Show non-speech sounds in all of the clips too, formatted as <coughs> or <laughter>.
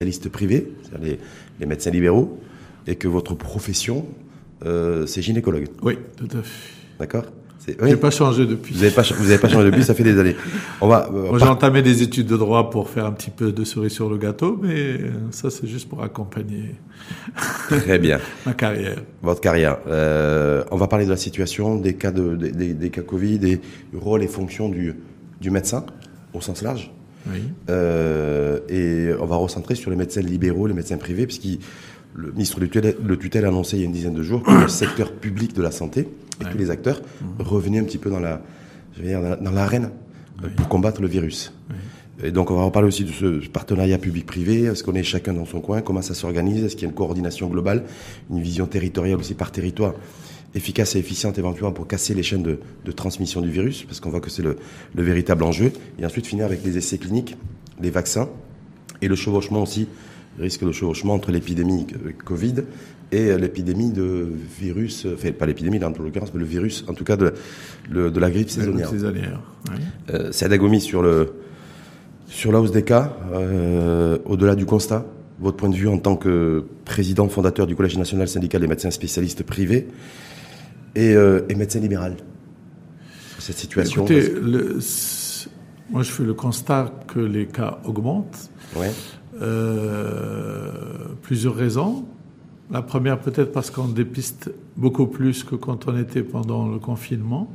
spécialistes privés, c'est-à-dire les, les médecins libéraux, et que votre profession, euh, c'est gynécologue. Oui, tout à fait. D'accord C'est- J'ai pas changé depuis. Vous n'avez pas, vous avez pas changé depuis, ça fait des années. On va. euh, Moi, j'ai entamé des études de droit pour faire un petit peu de cerise sur le gâteau, mais euh, ça, c'est juste pour accompagner Très bien. <laughs> ma carrière. Votre carrière. Euh, on va parler de la situation, des cas de, des, des- des cas Covid, des rôles et fonctions du, du médecin au sens large. Oui. Euh, et on va recentrer sur les médecins libéraux, les médecins privés, puisque le ministre du tutelle, le tutelle a annoncé il y a une dizaine de jours que le secteur public de la santé et Ouais. tous les acteurs revenaient un petit peu dans la, je veux dire, dans la- dans l'arène pour combattre le virus. Et donc on va reparler aussi de ce partenariat public-privé, est-ce qu'on est chacun dans son coin, comment ça s'organise, est-ce qu'il y a une coordination globale, une vision territoriale aussi par territoire, efficace et efficiente éventuellement pour casser les chaînes de, de transmission du virus, parce qu'on voit que c'est le, le véritable enjeu, et ensuite finir avec les essais cliniques, les vaccins, et le chevauchement aussi, risque de chevauchement entre l'épidémie euh, Covid et euh, l'épidémie de virus, euh, enfin pas l'épidémie là, en l'occurrence, mais le virus, en tout cas de, le- de la grippe saisonnière. Saisonnière. Oui. Euh, Saad Agomi sur le sur la hausse des cas, euh, au-delà du constat, votre point de vue en tant que président fondateur du Collège national syndical des médecins spécialistes privés et, euh, et médecin libéral cette situation. Écoutez, le- c- moi, je fais le constat que les cas augmentent. Ouais. Euh, plusieurs raisons. La première, peut-être parce qu'on dépiste beaucoup plus que quand on était pendant le confinement.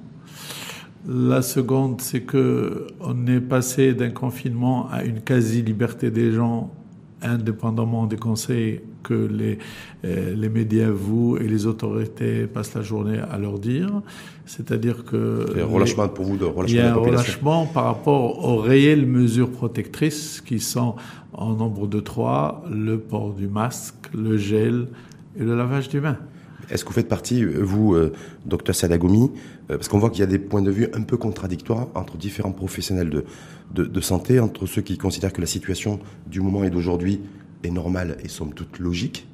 La seconde, c'est que on est passé d'un confinement à une quasi-liberté des gens, indépendamment des conseils que les, euh, les médias, vous et les autorités passent la journée à leur dire. C'est-à-dire que... Et relâchement pour vous de Il relâchement y de a un relâchement par rapport aux réelles mesures protectrices qui sont en nombre de trois, le port du masque, le gel et le lavage des mains. Est-ce que vous faites partie, vous, euh, docteur Sadagomi, euh, parce qu'on voit qu'il y a des points de vue un peu contradictoires entre différents professionnels de, de, de santé, entre ceux qui considèrent que la situation du moment et d'aujourd'hui est normale et somme toute logique,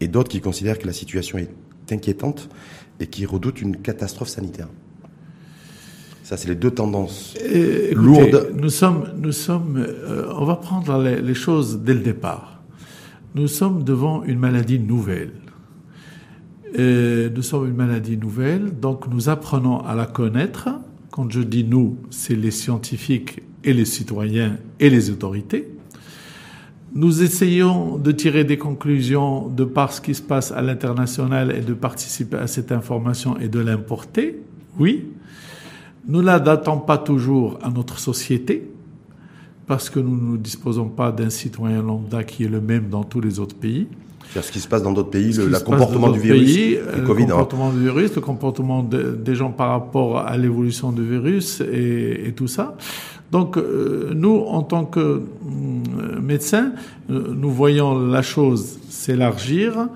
et d'autres qui considèrent que la situation est inquiétante et qui redoutent une catastrophe sanitaire. Ça, c'est les deux tendances. Et, écoutez, Lourde. Nous sommes, nous sommes, euh, on va prendre les, les choses dès le départ. Nous sommes devant une maladie nouvelle. Et nous sommes une maladie nouvelle, donc nous apprenons à la connaître. Quand je dis nous, c'est les scientifiques et les citoyens et les autorités. Nous essayons de tirer des conclusions de par ce qui se passe à l'international et de participer à cette information et de l'importer, oui. Nous l'adaptons pas toujours à notre société, parce que nous ne disposons pas d'un citoyen lambda qui est le même dans tous les autres pays. C'est-à-dire ce qui se passe dans d'autres pays, le la se passe comportement du virus, pays, du euh, Covid. Le hein. comportement du virus, le comportement de- des gens par rapport à l'évolution du virus et, et tout ça. Donc, euh, nous, en tant que hum, médecins, euh, nous voyons la chose s'élargir,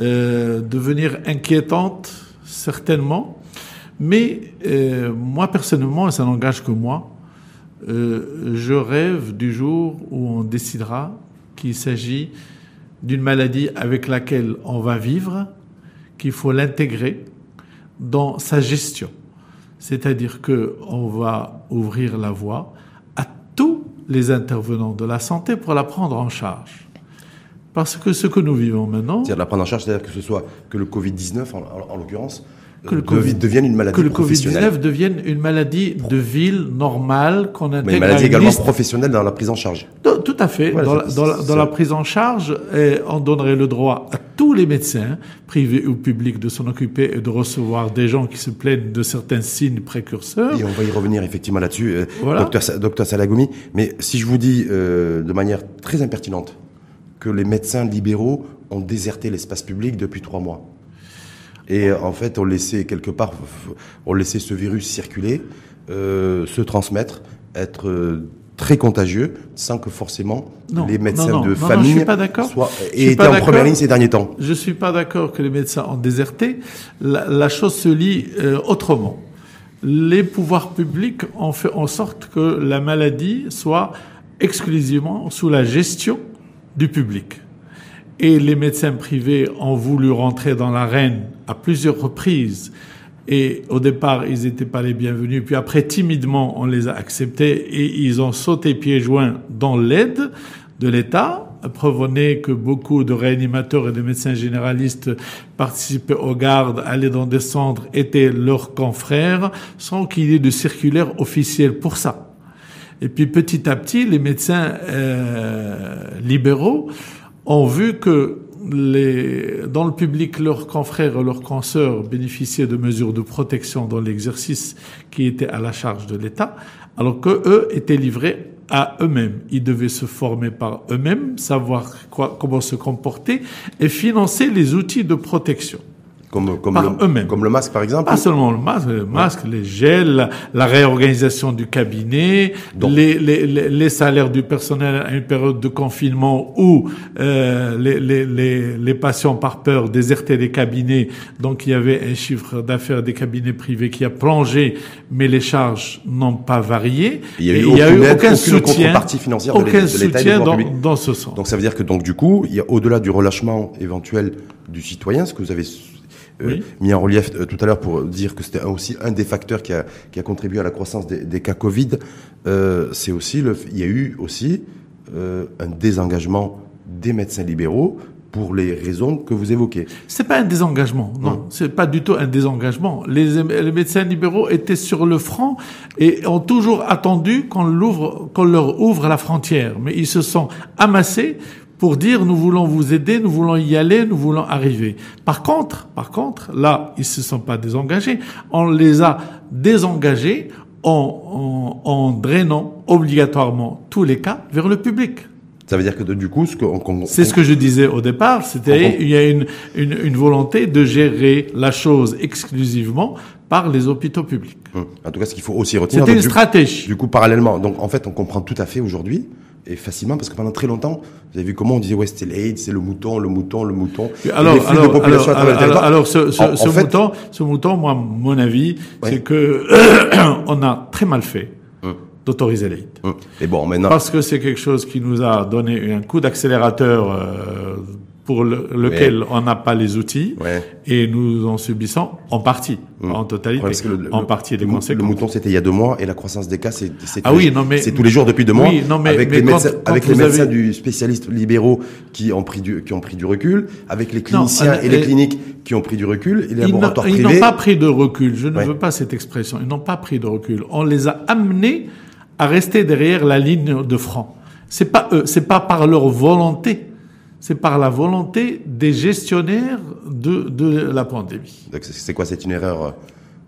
euh, devenir inquiétante, certainement. Mais moi, personnellement, et ça n'engage que moi, euh, je rêve du jour où on décidera qu'il s'agit d'une maladie avec laquelle on va vivre, qu'il faut l'intégrer dans sa gestion. C'est-à-dire que on va ouvrir la voie les intervenants de la santé pour la prendre en charge. Parce que ce que nous vivons maintenant, C'est-à-dire la prendre en charge, c'est-à-dire que ce soit que le Covid-19, en, en- en l'occurrence, Que le euh, Covid- devi- devienne une maladie que le professionnelle. Covid-19 devienne une maladie de ville normale qu'on intègre Mais une à maladie une également liste professionnelle dans la prise en charge. Tout tout à fait. Voilà, dans, la, c'est- dans la- dans c'est- la prise en charge, eh, on donnerait le droit à tous les médecins, privés ou publics, de s'en occuper et de recevoir des gens qui se plaignent de certains signes précurseurs. Et on va y revenir effectivement là-dessus, euh, Voilà. docteur, docteur Salagoumi. Mais si je vous dis euh, de manière très impertinente que les médecins libéraux ont déserté l'espace public depuis trois mois. Et euh, en fait, on laissait quelque part, on laissait ce virus circuler, euh, se transmettre, être euh, très contagieux, sans que forcément Non, les médecins non, non, de famille soient Je suis aient été pas en première ligne ces derniers temps. Je suis pas d'accord que les médecins ont déserté. La, la chose se lit euh, autrement. Les pouvoirs publics ont fait en sorte que la maladie soit exclusivement sous la gestion du public. Et les médecins privés ont voulu rentrer dans l'arène à plusieurs reprises. Et au départ, ils n'étaient pas les bienvenus. Puis après, timidement, on les a acceptés et ils ont sauté pieds joints dans l'aide de l'État preuve en est que beaucoup de réanimateurs et de médecins généralistes participaient aux gardes, allaient dans des centres, étaient leurs confrères, sans qu'il y ait de circulaire officielle pour ça. Et puis petit à petit, les médecins euh, libéraux ont vu que dans le public, leurs confrères et leurs consoeurs bénéficiaient de mesures de protection dans l'exercice qui était à la charge de l'État, alors que eux étaient livrés à eux-mêmes. Ils devaient se former par eux-mêmes, savoir quoi, comment se comporter et financer les outils de protection. Comme, comme, le, comme le masque, par exemple Pas seulement le masque, le masque, les gels, la réorganisation du cabinet, les, les, les, salaires du personnel à une période de confinement où euh, les, les, les, patients, par peur, désertaient les cabinets. Donc, il y avait un chiffre d'affaires des cabinets privés qui a plongé, mais les charges n'ont pas varié. Il y a eu, aucun soutien, financière aucun soutien dans, dans ce sens. Donc, ça veut dire que, donc, du coup, il y a au-delà du relâchement éventuel du citoyen, ce que vous avez mis en relief euh, tout à l'heure pour dire que c'était aussi un des facteurs qui a, qui a contribué à la croissance des, des cas Covid. Euh, c'est aussi le, il y a eu aussi euh, un désengagement des médecins libéraux pour les raisons que vous évoquez. C'est pas un désengagement, non. Hum. C'est pas du tout un désengagement. Les, les, médecins libéraux étaient sur le front et ont toujours attendu qu'on l'ouvre, qu'on leur ouvre la frontière. Mais ils se sont amassés pour dire nous voulons vous aider, nous voulons y aller, nous voulons arriver. Par contre, par contre, là, ils se sont pas désengagés. On les a désengagés en, en, en drainant obligatoirement tous les cas vers le public. Ça veut dire que du coup, ce qu'on, c'est ce que je disais au départ, c'était il y a une, une, une, volonté de gérer la chose exclusivement par les hôpitaux publics. Hum. En tout cas, ce qu'il faut aussi retenir. C'était une stratégie. Du coup, parallèlement, donc en fait, on comprend tout à fait aujourd'hui et facilement parce que pendant très longtemps, vous avez vu comment on disait ouais c'était l'AIDS, c'est le mouton, le mouton, le mouton. Alors, alors, alors, alors, alors, ce, ce, ce mouton, ce mouton, moi, mon avis, c'est que <coughs> on a très mal fait hum. d'autoriser l'AIDS. Hum. Et bon, maintenant. Parce que c'est quelque chose qui nous a donné un coup d'accélérateur euh, pour lequel on n'a pas les outils et nous en subissons en partie, mm. en totalité, en partie des conséquences. Le mouton c'était il y a deux mois et la croissance des cas c'est ah oui, non, mais, c'est tous les jours depuis deux mois oui, non, mais, avec les médecins, avec les médecins du spécialiste libéraux qui ont pris du qui ont pris du recul, avec les cliniciens et les cliniques qui ont pris du recul, et les laboratoires privés. Ils n'ont pas pris de recul. Je ne veux pas cette expression. Ils n'ont pas pris de recul. On les a amenés à rester derrière la ligne de front. C'est pas eux, c'est pas par leur volonté c'est par la volonté des gestionnaires de, de la pandémie. C'est quoi, c'est une erreur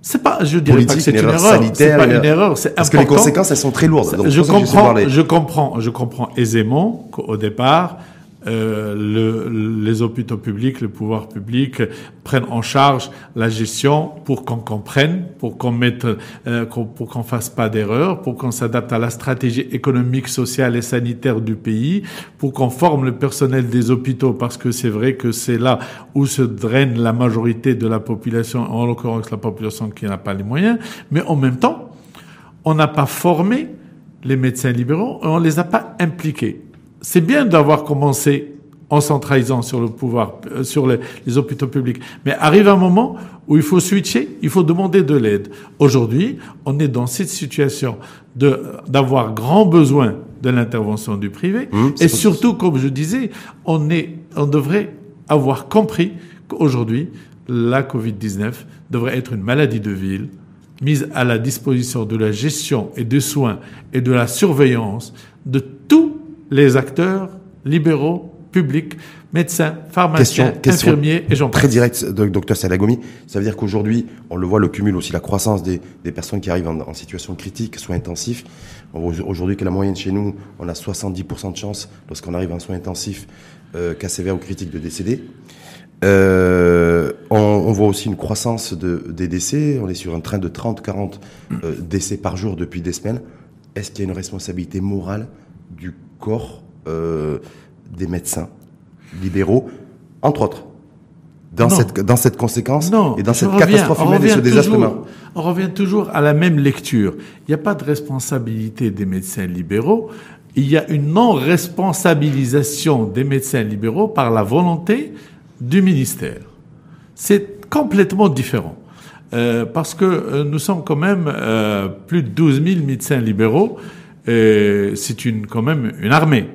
c'est pas, je dirais pas que c'est une, erreur, c'est pas une, erreur, c'est Parce que les conséquences, elles sont très lourdes. Donc je comprends, je comprends, je comprends aisément qu'au départ, euh, le, les hôpitaux publics, le pouvoir public prennent en charge la gestion pour qu'on comprenne, pour qu'on mette, euh, pour qu'on fasse pas d'erreur, pour qu'on s'adapte à la stratégie économique, sociale et sanitaire du pays, pour qu'on forme le personnel des hôpitaux, parce que c'est vrai que c'est là où se draine la majorité de la population, en l'occurrence la population qui n'a pas les moyens, mais en même temps, on n'a pas formé les médecins libéraux, on les a pas impliqués c'est bien d'avoir commencé en centralisant sur le pouvoir, euh, sur les, les, hôpitaux publics. Mais arrive un moment où il faut switcher, il faut demander de l'aide. Aujourd'hui, on est dans cette situation de d'avoir grand besoin de l'intervention du privé, mmh, et surtout, comme je disais, on est, on devrait avoir compris qu'aujourd'hui, la Covid-19 devrait être une maladie de ville mise à la disposition de la gestion et des soins et de la surveillance de tous les acteurs libéraux, publics, médecins, pharmaciens, infirmiers et j'en Très direct, docteur Salagomi. Ça veut dire qu'aujourd'hui, on le voit, le cumul aussi, la croissance des, des personnes qui arrivent en, situation critique, soins intensifs. Aujourd'hui, que la moyenne chez nous, on a 70% de chance, lorsqu'on arrive en soins intensifs, euh, cas sévères ou critiques, de décéder. Euh, on, on, voit aussi une croissance de, des décès. On est sur un train de 30-40 euh, décès par jour depuis des semaines. Est-ce qu'il y a une responsabilité morale du corps euh, des médecins libéraux, entre autres, dans, cette, dans cette conséquence et dans cette catastrophe humaine et ce désastre humain. On revient toujours à la même lecture. Il n'y a pas de responsabilité des médecins libéraux. Il y a une non-responsabilisation des médecins libéraux par la volonté du ministère. C'est complètement différent. Euh, parce que euh, nous sommes quand même euh, plus de 12 000 médecins libéraux c'est une, quand même une armée.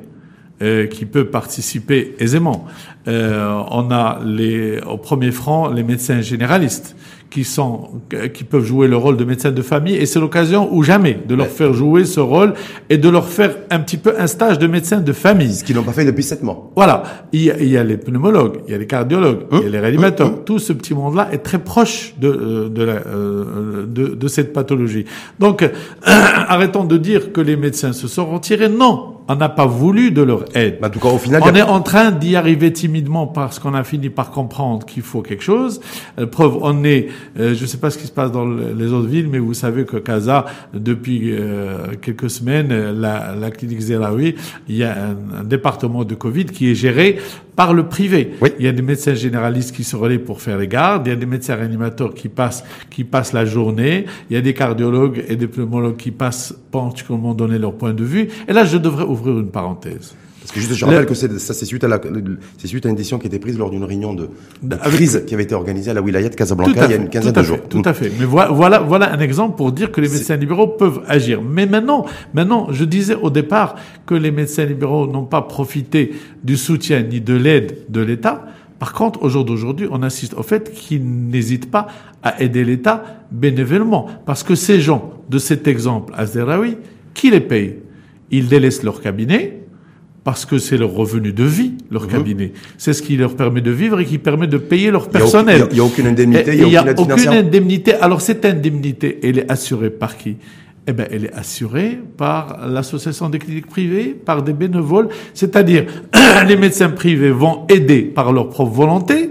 qui peut participer aisément. on a les, au premier franc les médecins généralistes qui sont qui peuvent jouer le rôle de médecin de famille et c'est l'occasion ou jamais de leur faire jouer ce rôle et de leur faire un petit peu un stage de médecin de famille. Ce qu'ils n'ont pas fait depuis sept mois. Voilà. Il y, a, il y a les pneumologues, il y a les cardiologues, il y a les réanimateurs. Tout ce petit monde-là est très proche de euh, de, la, euh, de, de cette pathologie. Donc <clears throat> arrêtons de dire que les médecins se sont retirés. Non, on n'a pas voulu de leur aide. en tout cas, au final, on est en train d'y arriver timidement parce qu'on a fini par comprendre qu'il faut quelque chose. Euh, preuve, on est, euh, je ne sais pas ce qui se passe dans les autres villes, mais vous savez que Casa, depuis euh, quelques semaines, la, la clinique Zeraoui, il y a un, un, département de Covid qui est géré par le privé. Oui. Il y a des médecins généralistes qui se relaient pour faire les gardes, il y a des médecins réanimateurs qui passent, qui passent la journée, il y a des cardiologues et des pneumologues qui passent particulièrement donner leur point de vue. Et là, je devrais ouvrir une parenthèse. Juste, je rappelle que ça, c'est suite à la, c'est suite à une décision qui a été prise lors d'une réunion de, de crise qui avait été organisée à la wilaya de Casablanca il y a une quinzaine de jours. Tout à fait. Mais voilà, voilà un exemple pour dire que les médecins libéraux peuvent agir. Mais maintenant, maintenant, je disais au départ que les médecins libéraux n'ont pas profité du soutien ni de l'aide de l'État. Par contre, au jour d'aujourd'hui, on assiste au fait qu'ils n'hésitent pas à aider l'État bénévolement. Parce que ces gens, de cet exemple à Zeraoui, qui les payent Ils délaissent leur cabinet, parce que c'est leur revenu de vie, leur mmh. cabinet. C'est ce qui leur permet de vivre et qui permet de payer leur personnel. Il n'y a, aucune indemnité, il n'y a, aucune indemnité. Alors cette indemnité, elle est assurée par qui? Eh ben, elle est assurée par l'association des cliniques privées, par des bénévoles. C'est-à-dire, <clears throat> les médecins privés vont aider par leur propre volonté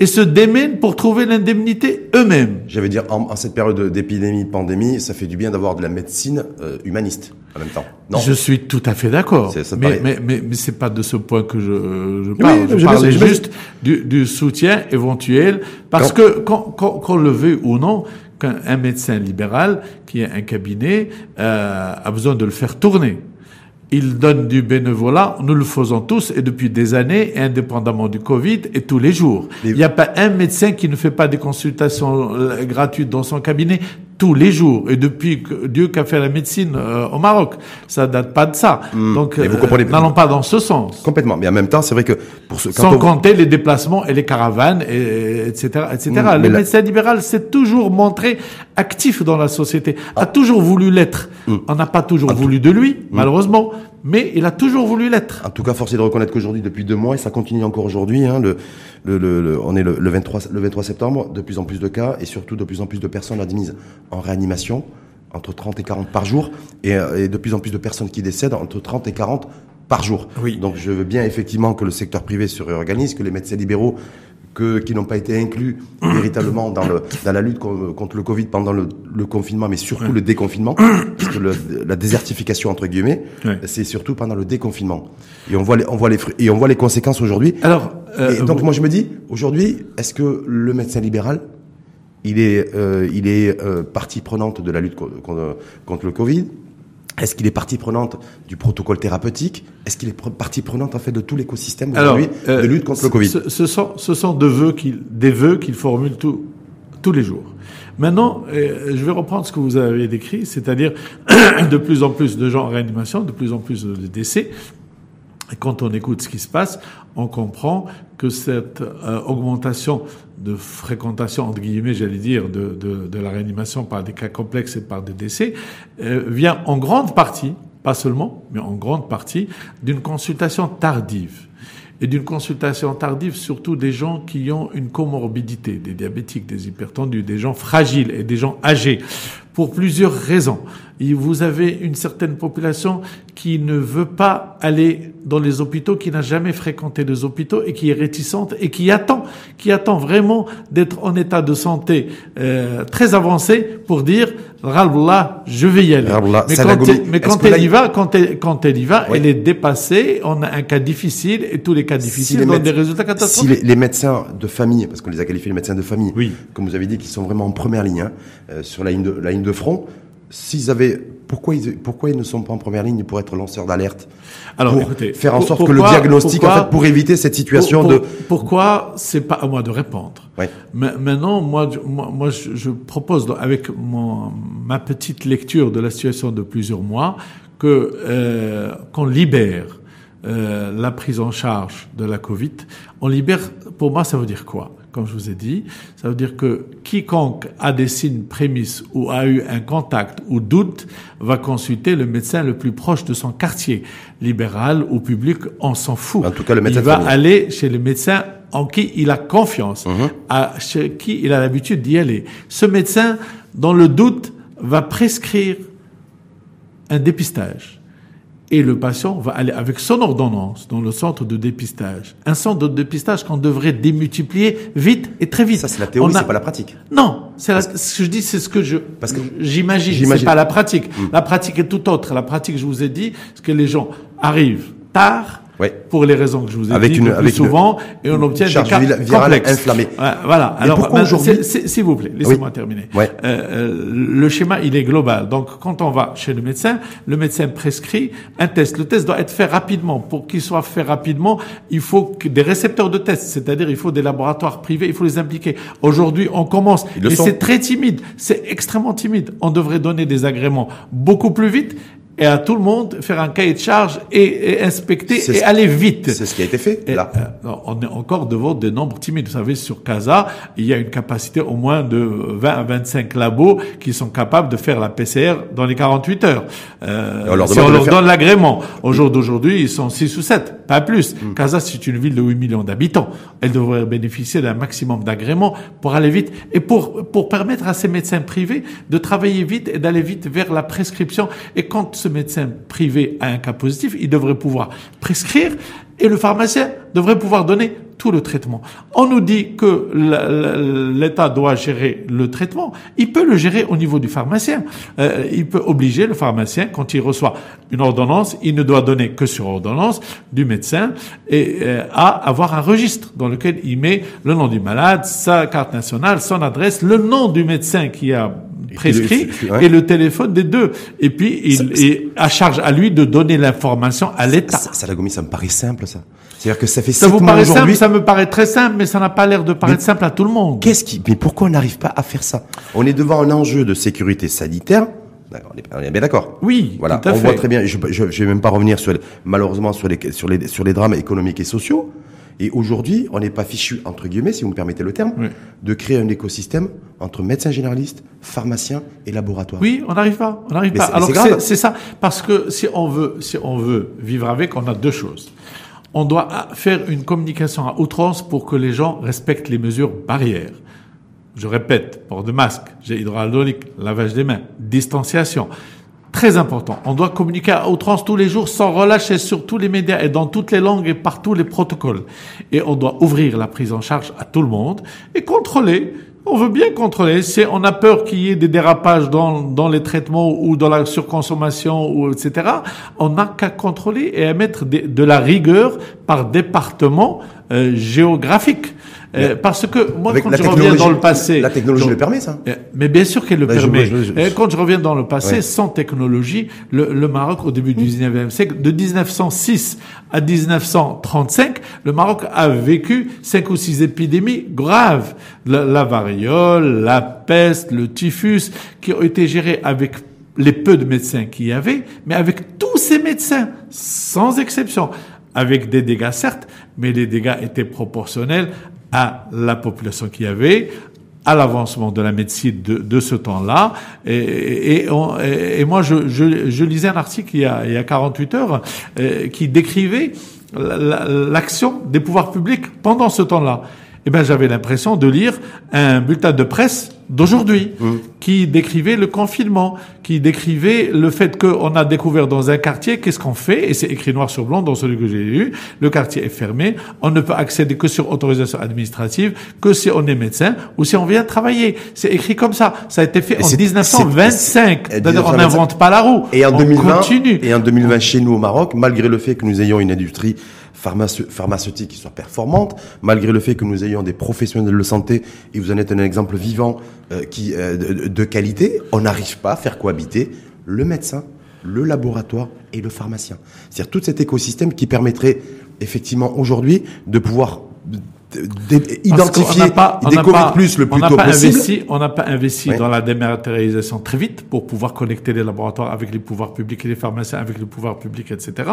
et se démènent pour trouver l'indemnité eux-mêmes. J'avais dire, en, en, cette période d'épidémie, de pandémie, ça fait du bien d'avoir de la médecine euh, humaniste en même temps. Non je suis tout à fait d'accord. Mais, mais, mais, mais c'est pas de ce point que je, je parle. Oui, je parlais juste du, du, soutien éventuel, parce que qu'on le veut ou non, qu'un médecin libéral qui a un cabinet euh, a besoin de le faire tourner il donne du bénévolat, nous le faisons tous et depuis des années, indépendamment du Covid et tous les jours. Il n'y a pas un médecin qui ne fait pas des consultations euh, gratuites dans son cabinet tous les jours. Et depuis que Dieu qui a fait la médecine euh, au Maroc, ça date pas de ça. Hmm. Donc, euh, n'allons pas dans ce sens. Complètement. Mais en même temps, c'est vrai que pour ce sans compter les déplacements et les caravanes, et, etc., etc. Hmm, le médecin libéral s'est toujours montré actif dans la société, a ah. toujours voulu l'être. Hmm. On n'a pas toujours voulu de lui, malheureusement, mais il a toujours voulu l'être. En tout cas, force est de reconnaître qu'aujourd'hui, depuis deux mois, et ça continue encore aujourd'hui, hein, le, le, le, on est le, le, 23, le 23 septembre, de plus en plus de cas, et surtout de plus en plus de personnes admises en réanimation, entre 30 et 40 par jour, et, euh, et de plus en plus de personnes qui décèdent entre 30 et 40 par jour. Oui. Donc je veux bien effectivement que le secteur privé se réorganise, que les médecins libéraux que, qui n'ont pas été inclus <coughs> véritablement dans, le, dans la lutte contre le Covid pendant le, le confinement, mais surtout le déconfinement, <coughs> puisque le, la désertification entre guillemets, ouais. c'est surtout pendant le déconfinement. Et on voit les, on voit les et on voit les conséquences aujourd'hui. Alors, euh, et donc moi je me dis aujourd'hui, est-ce que le médecin libéral, il est, euh, il est euh, partie prenante de la lutte contre, contre le Covid est-ce qu'il est partie prenante du protocole thérapeutique? Est-ce qu'il est partie prenante en fait de tout l'écosystème aujourd'hui euh, de lutte contre le Covid? ce, ce, sont, ce sont de vœux qu'il, des vœux qu'il formule tout, tous les jours. Maintenant, euh, je vais reprendre ce que vous avez décrit, c'est-à-dire <clears throat> de plus en plus de gens en réanimation, de plus en plus de décès. Et quand on écoute ce qui se passe, on comprend que cette euh, augmentation de fréquentation, entre guillemets, j'allais dire, de, de, de, la réanimation par des cas complexes et par des décès, euh, vient en grande partie, pas seulement, mais en grande partie, d'une consultation tardive. Et d'une consultation tardive, surtout des gens qui ont une comorbidité, des diabétiques, des hypertendus, des gens fragiles et des gens âgés, pour plusieurs raisons. Et vous avez une certaine population qui ne veut pas aller dans les hôpitaux, qui n'a jamais fréquenté des hôpitaux et qui est réticente et qui attend, qui attend vraiment d'être en état de santé euh, très avancé pour dire là, je vais y aller. mais quand, elle, mais quand elle y va, quand elle, quand elle y va, oui. elle est dépassée. On a un cas difficile et tous les cas difficiles si donnent des résultats catastrophiques. Si les, les, médecins de famille, parce qu'on les a qualifiés les médecins de famille, oui. comme vous avez dit, qui sont vraiment en première ligne hein, euh, sur la ligne de la ligne de front, s'ils avaient pourquoi ils, pourquoi ils ne sont pas en première ligne pour être lanceurs d'alerte Alors, pour écoutez, faire en sorte pourquoi, que le diagnostic, pourquoi, en fait, pour éviter cette situation pour, de. Pourquoi c'est pas à moi de répondre ouais. Mais, Maintenant, moi, moi, moi je, je, propose avec mon, ma petite lecture de la situation de plusieurs mois que euh, qu'on libère euh, la prise en charge de la Covid, on libère, pour moi, ça veut dire quoi? Comme je vous ai dit, ça veut dire que quiconque a des signes prémices ou a eu un contact ou doute va consulter le médecin le plus proche de son quartier, libéral ou public, on s'en fout. En tout cas, le médecin Il va aller chez le médecin en qui il a confiance, Mhm. à chez qui il a l'habitude d'y aller. Ce médecin, dans le doute, va prescrire un dépistage. Et le patient va aller avec son ordonnance dans le centre de dépistage. Un centre de dépistage qu'on devrait démultiplier vite et très vite. Ça, c'est la théorie, a- c'est pas la pratique. non, c'est la- ce que je dis, c'est ce que je, Parce que- j'imagine. C'est pas la pratique. La pratique est tout autre. La pratique, je vous ai dit, c'est que les gens arrivent tard. Ouais. Pour les raisons que je vous ai Avec dit une- le plus avec une souvent, et on obtient des cas complexes. inflammée. Voilà. Mais Alors, s'il vous plaît, laissez-moi terminer. Ouais. Euh, euh, le schéma, il est global. Donc, quand on va chez le médecin, le médecin prescrit un test. Le test doit être fait rapidement. Pour qu'il soit fait rapidement, il faut que des récepteurs de tests, c'est-à-dire il faut des laboratoires privés, il faut les impliquer. Aujourd'hui, on commence, Ils et c'est très timide, c'est extrêmement timide. On devrait donner des agréments beaucoup plus vite et à tout le monde faire un cahier de charge et, et inspecter et ce- aller vite. C'est ce qui a été fait, Et, là. euh, on est encore devant des nombres timides. Vous savez, sur Casa, il y a une capacité au moins de 20 à 25 labos qui sont capables de faire la PCR dans les 48 heures. Euh, on leur si on leur faire. donne l'agrément. Au jour d'aujourd'hui, ils sont 6 ou 7, pas plus. Hmm. Casa, c'est une ville de 8 millions d'habitants. Elle devrait bénéficier d'un maximum d'agréments pour aller vite et pour, pour permettre à ces médecins privés de travailler vite et d'aller vite vers la prescription. Et quand ce médecin privé a un cas positif, il devrait pouvoir prescrire et le pharmacien devrait pouvoir donner tout le traitement. On nous dit que l'État doit gérer le traitement. Il peut le gérer au niveau du pharmacien. Euh, il peut obliger le pharmacien, quand il reçoit une ordonnance, il ne doit donner que sur ordonnance du médecin et euh, à avoir un registre dans lequel il met le nom du malade, sa carte nationale, son adresse, le nom du médecin qui a prescrit Et- ouais. et le téléphone des deux. Et puis, il est à charge à lui de donner l'information à l'État. Ça, ça, ça me paraît simple, ça. C'est-à-dire que ça fait Ça vous mois paraît simple, ça me paraît très simple, mais ça n'a pas l'air de paraître Mais- simple à tout le monde. Qu'est-ce qui, mais pourquoi on n'arrive pas à faire ça? On est devant un enjeu de sécurité sanitaire. D'accord, On est, bien d'accord. Oui, Voilà, tout à on fait. voit très bien. Je, je vais même pas revenir sur les- malheureusement sur les sur les sur les drames économiques et sociaux. Et aujourd'hui, on n'est pas fichu entre guillemets, si vous me permettez le terme, Oui. de créer un écosystème entre médecins généralistes, pharmaciens et laboratoires. Oui, on n'arrive pas, on n'arrive pas. Alors c'est ça, parce que si on veut, si on veut vivre avec, on a deux choses. On doit faire une communication à outrance pour que les gens respectent les mesures barrières. Je répète, port de masque, gel hydroalcoolique, lavage des mains, distanciation. Très important. On doit communiquer à outrance tous les jours sans relâcher sur tous les médias et dans toutes les langues et par tous les protocoles. Et on doit ouvrir la prise en charge à tout le monde et contrôler. On veut bien contrôler. Si on a peur qu'il y ait des dérapages dans, dans les traitements ou dans la surconsommation ou etc., on n'a qu'à contrôler et à mettre de la rigueur par département euh, géographique. Euh, parce que moi, Avec quand je reviens dans le passé, la technologie le permet, ça. Mais bien sûr qu'elle le permet. je- je- Et quand je reviens dans le passé, Ouais. sans technologie, le, le Maroc, au début du 19e siècle, de 1906 à 1935, le Maroc a vécu cinq ou six épidémies graves. La, la variole, la peste, le typhus, qui ont été gérées avec les peu de médecins qu'il y avait, mais avec tous ces médecins, sans exception, avec des dégâts certes, mais les dégâts étaient proportionnels à la population qu'il y avait, à l'avancement de la médecine de, de ce temps-là. Et, et, et moi, je, je, je lisais un article il y a, il y a 48 heures euh, qui décrivait la- la- l'action des pouvoirs publics pendant ce temps-là. Eh ben, j'avais l'impression de lire un bulletin de presse d'aujourd'hui qui décrivait le confinement, qui décrivait le fait qu'on a découvert dans un quartier qu'est-ce qu'on fait, et c'est écrit noir sur blanc dans celui que j'ai lu, le quartier est fermé, on ne peut accéder que sur autorisation administrative, que si on est médecin ou si on vient travailler. C'est écrit comme ça. Ça a été fait Et en c'est- 1925. c'est- c'est- C'est-à-dire, on 1925. n'invente pas la roue. Et en on 2020, continue. et en 2020 chez nous au Maroc, malgré le fait que nous ayons une industrie pharmaceutique qui soit performante, malgré le fait que nous ayons des professionnels de santé, et vous en êtes un exemple vivant euh, qui euh, de qualité, on n'arrive pas à faire cohabiter le médecin, le laboratoire et le pharmacien. C'est-à-dire tout cet écosystème qui permettrait effectivement aujourd'hui de pouvoir identifier, pas, découvrir plus le plus tôt pas possible. Investi, on n'a pas investi dans la dématérialisation très vite pour pouvoir connecter les laboratoires avec les pouvoirs publics et les pharmaciens avec les pouvoirs publics, etc.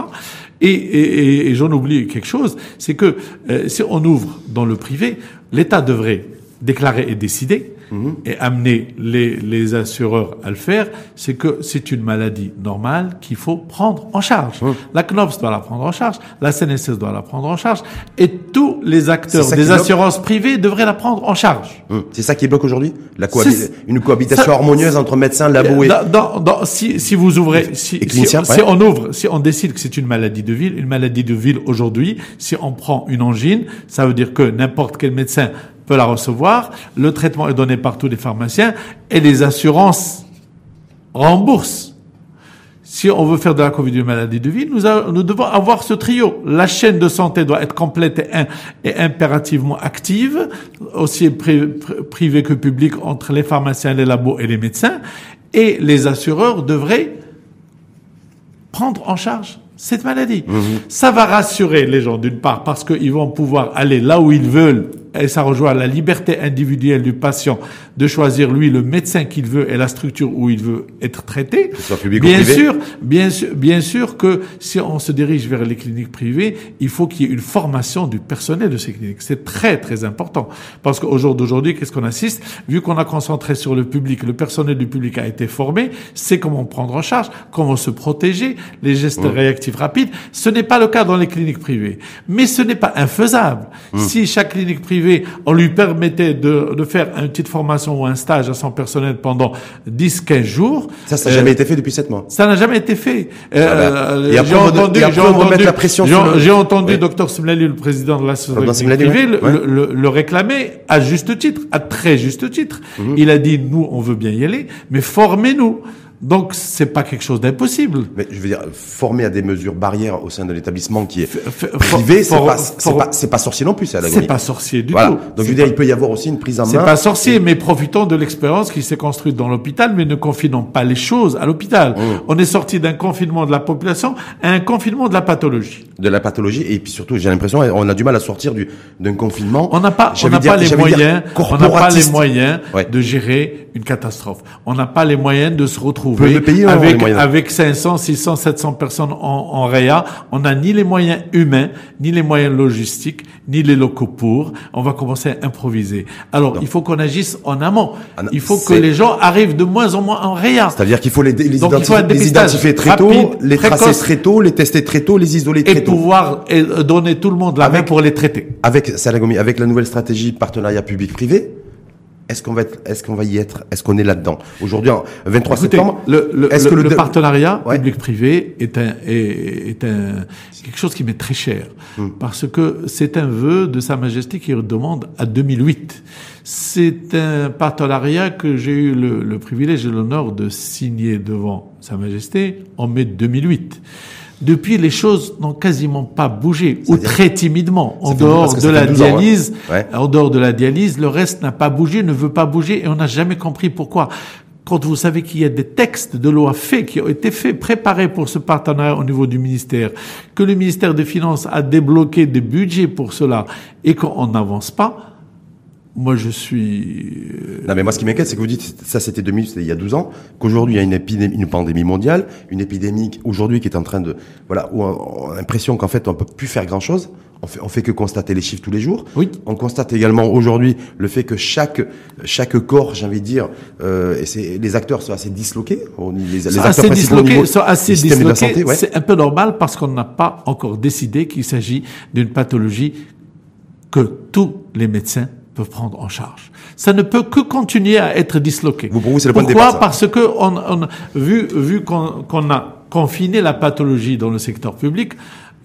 Et, et, et, j'en oublie quelque chose, c'est que euh, si on ouvre dans le privé, l'État devrait déclarer et décider Mhm. et amener les, les assureurs à le faire, c'est que c'est une maladie normale qu'il faut prendre en charge. Mhm. La CNOPS doit la prendre en charge, la CNSS doit la prendre en charge, et tous les acteurs des assurances privées devraient la prendre en charge. Mhm. C'est ça qui bloque aujourd'hui La Une cohabitation harmonieuse entre médecins, labo et... Dans, dans, si, si vous ouvrez, si, si, on ouvre, si on décide que c'est une maladie de ville, une maladie de ville aujourd'hui, si on prend une angine, ça veut dire que n'importe quel médecin peut la recevoir. Le traitement est donné par tous les pharmaciens et les assurances remboursent. Si on veut faire de la Covid une maladie de vie, nous, nous, devons avoir ce trio. La chaîne de santé doit être complète et, et impérativement active, aussi privée que publique, entre les pharmaciens, les labos et les médecins. Et les assureurs devraient prendre en charge cette maladie. Mmh. Ça va rassurer les gens d'une part parce qu'ils vont pouvoir aller là où ils veulent et ça rejoint la liberté individuelle du patient de choisir lui le médecin qu'il veut et la structure où il veut être traité. bien sûr, bien sûr, bien sûr que si on se dirige vers les cliniques privées, il faut qu'il y ait une formation du personnel de ces cliniques. C'est très très important parce qu'au jour d'aujourd'hui, qu'est-ce qu'on assiste? Vu qu'on a concentré sur le public, le personnel du public a été formé, c'est comment prendre en charge, comment se protéger, les gestes réactifs rapides. Ce n'est pas le cas dans les cliniques privées, mais ce n'est pas infaisable. Si chaque clinique privée on lui permettait de, de, faire une petite formation ou un stage à son personnel pendant 10-15 jours. Ça, ça n'a jamais été fait depuis 7 mois. Ça n'a jamais été fait. Euh, j'ai entendu, j'ai entendu, la pression j'ai entendu Dr Smlali, le président de la société privée, le, le, réclamer à juste titre, à très juste titre. Mhm. Il a dit, nous, on veut bien y aller, mais formez-nous. Donc c'est pas quelque chose d'impossible. Mais je veux dire, former à des mesures barrières au sein de l'établissement qui est privé, c'est pas, pas, pas sorcier non plus, c'est C'est pas sorcier du tout. Donc je veux dire, il peut y avoir aussi une prise en main. C'est pas sorcier, mais profitons de l'expérience qui s'est construite dans l'hôpital, mais ne confinons pas les choses à l'hôpital. Mmh. On est sorti d'un confinement de la population à un confinement de la pathologie. De la pathologie, et puis surtout, j'ai l'impression, on a du mal à sortir du, d'un confinement. On n'a pas, on n'a pas les moyens, on n'a pas les moyens de gérer une catastrophe. On n'a pas les moyens de se retrouver avec, avec 500, 600, 700 personnes en, en réa. On n'a ni les moyens humains, ni les moyens logistiques, ni les locaux pour. On va commencer à improviser. Alors, il faut qu'on agisse en amont. Ah il faut que les gens arrivent de moins en moins en réa. C'est-à-dire qu'il faut les, les, identifier, très tôt, les tracer très tôt, les tester très tôt, les isoler très tôt. Et pouvoir donner tout le monde la main pour les traiter. Avec, avec la nouvelle stratégie partenariat public-privé, est-ce qu'on va être, est-ce qu'on va y être? Est-ce qu'on est là-dedans? Aujourd'hui, 23 septembre. Le, le, est-ce que le, partenariat public-privé est un, est, un, quelque chose qui m'est très cher. Hmm. Parce que c'est un vœu de Sa Majesté qui demande à 2008. C'est un partenariat que j'ai eu le, le privilège et l'honneur de signer devant Sa Majesté en mai 2008. Depuis, les choses n'ont quasiment pas bougé, ou très timidement. En dehors de la dialyse, en dehors de la dialyse, le reste n'a pas bougé, ne veut pas bouger, et on n'a jamais compris pourquoi. Quand vous savez qu'il y a des textes de loi faits, qui ont été faits, préparés pour ce partenariat au niveau du ministère, que le ministère des Finances a débloqué des budgets pour cela, et qu'on n'avance pas, moi, je suis. Euh, non, mais moi, ce qui m'inquiète, c'est que vous dites, ça, c'était 2000, c'était il y a 12 ans, qu'aujourd'hui, il y a une épidémie, une pandémie mondiale, une épidémie aujourd'hui qui est en train de, voilà, où on a l'impression qu'en fait, on peut plus faire grand chose. On fait, on fait que constater les chiffres tous les jours. Oui. On constate également aujourd'hui le fait que chaque chaque corps, j'ai envie de dire, euh, et c'est les acteurs sont assez disloqués. Les, les acteurs assez disloqués, sont assez disloqués. C'est un peu normal parce qu'on n'a pas encore décidé qu'il s'agit d'une pathologie que tous les médecins peuvent prendre en charge. Ça ne peut que continuer à être disloqué. Vous, vous, Pourquoi départ, Parce que on, on, vu, vu qu'on a confiné la pathologie dans le secteur public,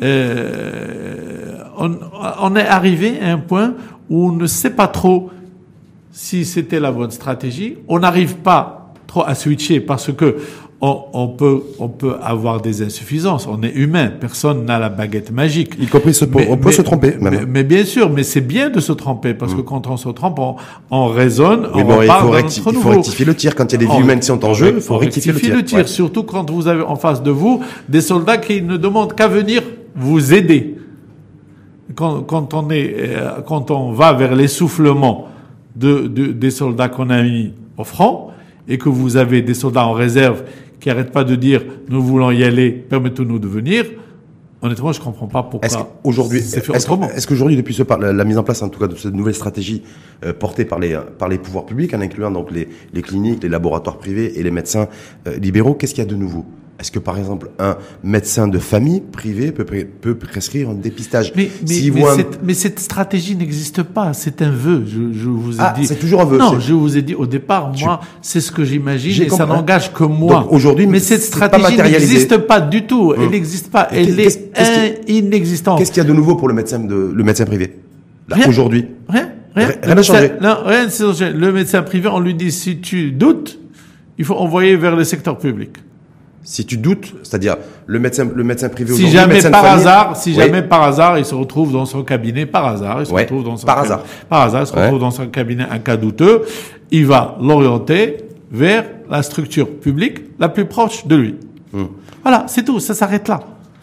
euh, on, on est arrivé à un point où on ne sait pas trop si c'était la bonne stratégie. On n'arrive pas trop à switcher parce que on, peut, on peut avoir des insuffisances. On est humain. Personne n'a la baguette magique. Y compris se, on peut se tromper. Même. Mais, bien sûr, mais c'est bien de se tromper parce que mm. quand on se trompe, on, on raisonne, on bon, il, faut il faut rectifier le tir. Quand il y a des vies humaines qui sont en jeu, il faut rectifier, le tir. Surtout quand vous avez en face de vous des soldats qui ne demandent qu'à venir vous aider quand, quand on est, euh, quand on va vers l'essoufflement de, de, des soldats qu'on a mis au front et que vous avez des soldats en réserve qui arrêtent pas de dire nous voulons y aller, permettez-nous de venir. Honnêtement, je comprends pas pourquoi. Est-ce qu'aujourd'hui, qu'aujourd'hui, depuis ce la, la mise en place, en tout cas, de cette nouvelle stratégie euh, portée par les par les pouvoirs publics, en incluant donc les, les cliniques, les laboratoires privés et les médecins euh, libéraux, qu'est-ce qu'il y a de nouveau? Est-ce que par exemple, un médecin de famille privé peut, prescrire un dépistage Mais, mais, mais un- cette, mais cette stratégie n'existe pas. C'est un vœu. Je, je vous ai Ah, dit. c'est toujours un vœu, Non, je vous ai dit au départ, moi, c'est ce que j'imagine et ça n'engage que moi. Aujourd'hui, mais cette stratégie n'existe pas du tout. Elle Hum. n'existe pas. Elle est qui- in- inexistante. Qu'est-ce qu'il y a de nouveau pour le médecin de le médecin privé? Aujourd'hui Rien, rien. Rien n'a changé. Non, rien changé. Le médecin privé, on lui dit si tu doutes, il faut envoyer vers le secteur public. Si tu doutes, c'est-à-dire le médecin le médecin privé Si aujourd'hui, jamais par famille- hasard, si Oui. jamais par hasard, il se retrouve dans son cabinet, par hasard, il se Ouais, retrouve dans son par cabinet- hasard. par hasard, il se Ouais. retrouve dans son cabinet un cas douteux, il va l'orienter vers la structure publique la plus proche de lui. Hmm. Voilà, c'est tout, ça s'arrête là.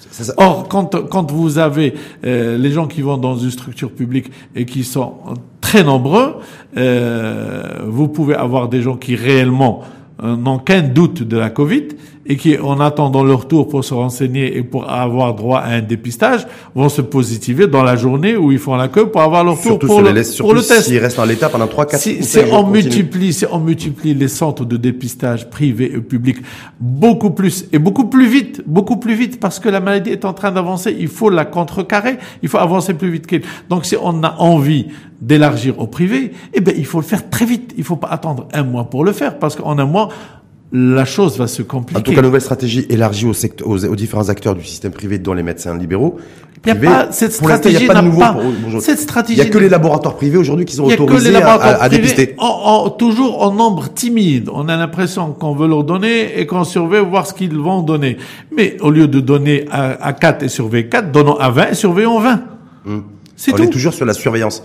Ça, ça- Or, quand, quand vous avez euh, les gens qui vont dans une structure publique et qui sont très nombreux, euh, vous pouvez avoir des gens qui réellement euh, n'ont qu'un doute de la Covid et qui, en attendant leur tour pour se renseigner et pour avoir droit à un dépistage, vont se positiver dans la journée où ils font la queue pour avoir leur tour surtout pour sur le, les laisse, pour le test. s'il reste en l'état pendant 3 4 Si, si on multiplie, si on multiplie les centres de dépistage privés et publics beaucoup plus et beaucoup plus vite, beaucoup plus vite parce que la maladie est en train d'avancer, il faut la contrecarrer, il faut avancer plus vite qu'elle. Donc si on a envie d'élargir au privé, eh ben il faut le faire très vite. Il faut pas attendre un mois pour le faire parce qu'en un mois la chose va se compliquer. En tout cas, la nouvelle stratégie élargie aux, secteurs, aux, aux différents acteurs du système privé, dont les médecins libéraux. Il y a pas- cette l'instant, il stratégie n'y a pas de nouveau pas- pour cette Il stratégie n'y a que les laboratoires privés aujourd'hui qui sont Il autorisés à, à- à dépister. en- en- toujours en nombre timide. On a l'impression qu'on veut leur donner et qu'on surveille voir ce qu'ils vont donner. Mais au lieu de donner à, à 4 et surveiller 4, donnons à 20 et surveillons 20. C'est On tout. est toujours sur la surveillance.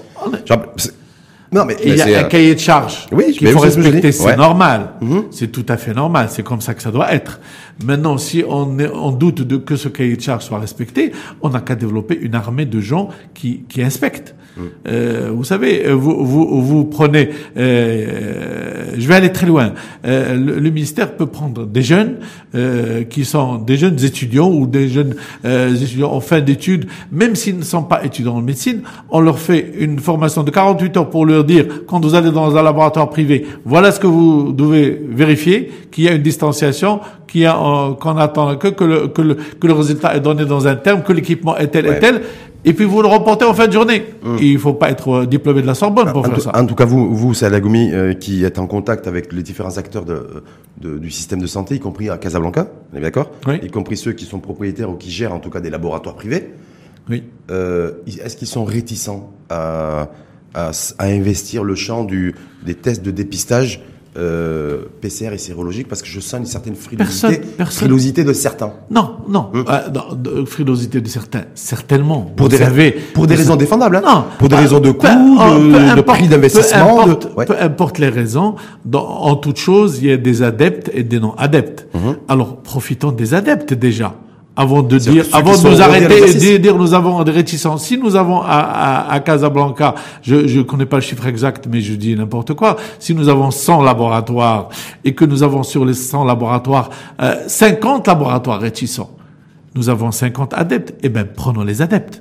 Non, mais, il y a un euh, cahier de charge Oui, qu'il faut respecter, c'est Ouais. normal. Mhm. C'est tout à fait normal, c'est comme ça que ça doit être. Maintenant, si on, est, on doute de que ce cahier de charge soit respecté, on n'a qu'à développer une armée de gens qui, qui inspectent. Mm. Euh, vous savez, euh, vous, vous, vous prenez, euh, je vais aller très loin. Euh, le, le ministère peut prendre des jeunes euh, qui sont des jeunes étudiants ou des jeunes euh, étudiants en fin d'études, même s'ils ne sont pas étudiants en médecine, on leur fait une formation de 48 heures pour leur dire quand vous allez dans un laboratoire privé, voilà ce que vous devez vérifier, qu'il y a une distanciation, qu'il y a euh, qu'on attend que que le, que le que le résultat est donné dans un terme, que l'équipement est tel et tel. Et puis vous le reportez en fin de journée. Et il faut pas être euh, diplômé de la Sorbonne pour en, faire ça. en tout cas, vous, vous, c'est Alagoumi euh, qui êtes en contact avec les différents acteurs de, de- du système de santé, y compris à Casablanca, on est d'accord Oui. Y compris ceux qui sont propriétaires ou qui gèrent en tout cas des laboratoires privés. Oui. Euh, est-ce qu'ils sont réticents à, à, investir le champ du, des tests de dépistage euh, PCR et sérologique parce que je sens une certaine frilosité, Personne- personne- frilosité de certains. Non, non. Euh, non, de frilosité de certains, certainement. Pour Vous des, savez, pour des raisons défendables. hein. Non. Pour des Bah, raisons de coût, oh, de, peu de importe- prix d'investissement. Peu importe, ouais. peu importe les raisons, dans- en toute chose, il y a des adeptes et des non-adeptes. Mhm. Alors, profitons des adeptes déjà. Avant de dire, avant de nous arrêter et de dire nous avons des réticences. Si nous avons à, à, à Casablanca, je je connais pas le chiffre exact, mais je dis n'importe quoi. Si nous avons 100 laboratoires et que nous avons sur les 100 laboratoires euh, 50 laboratoires réticents, nous avons 50 adeptes, eh ben prenons les adeptes.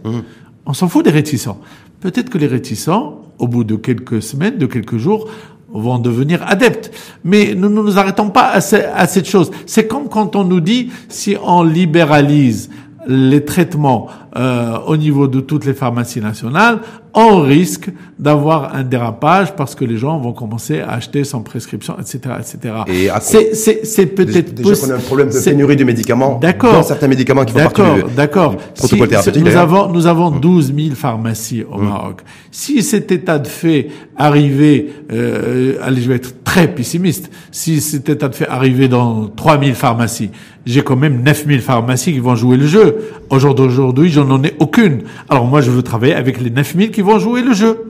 On s'en fout des réticents. Peut-être que les réticents, au bout de quelques semaines, de quelques jours, vont devenir adeptes. Mais nous ne nous arrêtons pas à, à cette chose. C'est comme quand on nous dit, si on libéralise les traitements euh, au niveau de toutes les pharmacies nationales, on risque d'avoir un dérapage parce que les gens vont commencer à acheter sans prescription, etc., etc. Et c'est peut-être Déjà qu'on a un problème de pénurie de médicaments. D'accord. Dans certains médicaments qui font partie D'accord, du, d'accord. Si- nous avons, nous avons 12 000 pharmacies au Maroc. Si cet état de fait arrivait, euh, allez, je vais être très pessimiste. Si cet état de fait arrivait dans 3 000 pharmacies, j'ai quand même 9 000 pharmacies qui vont jouer le jeu. Aujourd'hui, j'en en ai aucune. Alors moi, je veux travailler avec les 9 000 qui vont jouer le jeu.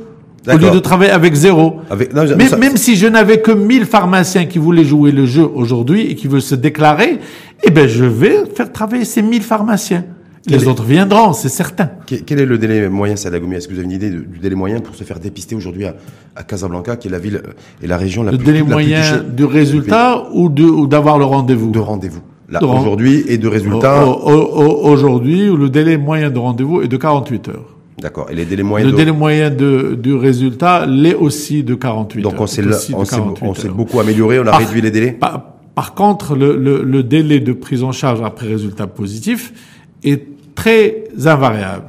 Au lieu de travailler avec zéro. Avec- non, même, ça- même si je n'avais que 1000 pharmaciens qui voulaient jouer le jeu aujourd'hui et qui veulent se déclarer, eh ben, je vais faire travailler ces 1000 pharmaciens. Les autres viendront, c'est certain. Quel est le délai moyen, Sadagomé Est-ce que vous avez une idée du délai moyen pour se faire dépister aujourd'hui à, Casablanca, qui est la ville et la région la le plus Le délai moyen du résultat ou d'avoir le rendez-vous? De rendez-vous. Là, aujourd'hui, et de résultat Aujourd'hui, le délai moyen de rendez-vous est de 48 heures. D'accord. Et les délais moyens Le délai moyen de, du résultat l'est aussi de 48 Donc on s'est beaucoup amélioré, on a réduit les délais par, par contre, le, le, le, délai de prise en charge après résultat positif est très invariable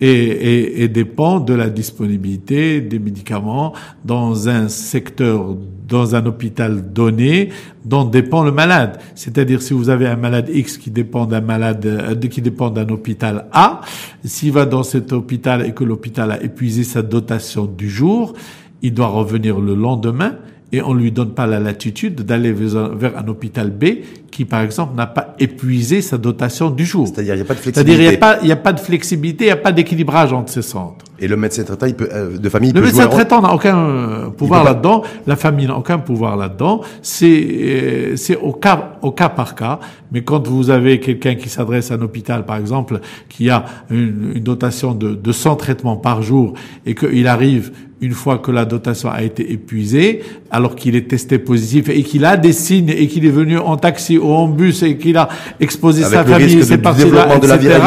et, et, et, dépend de la disponibilité des médicaments dans un secteur, dans un hôpital donné, dont dépend le malade. C'est-à-dire si vous avez un malade X qui dépend d'un malade, euh, qui dépend d'un hôpital A, s'il va dans cet hôpital et que l'hôpital a épuisé sa dotation du jour, il doit revenir le lendemain et on lui donne pas la latitude d'aller vers un hôpital B qui, par exemple, n'a pas épuisé sa dotation du jour. C'est-à-dire, il n'y a pas de flexibilité. C'est-à-dire, il n'y a pas, il y a pas de flexibilité, il n'y a pas d'équilibrage entre ces centres. Et le médecin traitant, il peut, euh, de famille, le médecin traitant n'a aucun euh, pouvoir là-dedans. La famille n'a aucun pouvoir là-dedans. C'est, euh, c'est au cas, au cas par cas. Mais quand vous avez quelqu'un qui s'adresse à un hôpital, par exemple, qui a une, une dotation de, de 100 traitements par jour et qu'il arrive une fois que la dotation a été épuisée, alors qu'il est testé positif et qu'il a des signes et qu'il est venu en taxi ou en bus et qu'il a exposé sa famille, c'est parti-là, etc.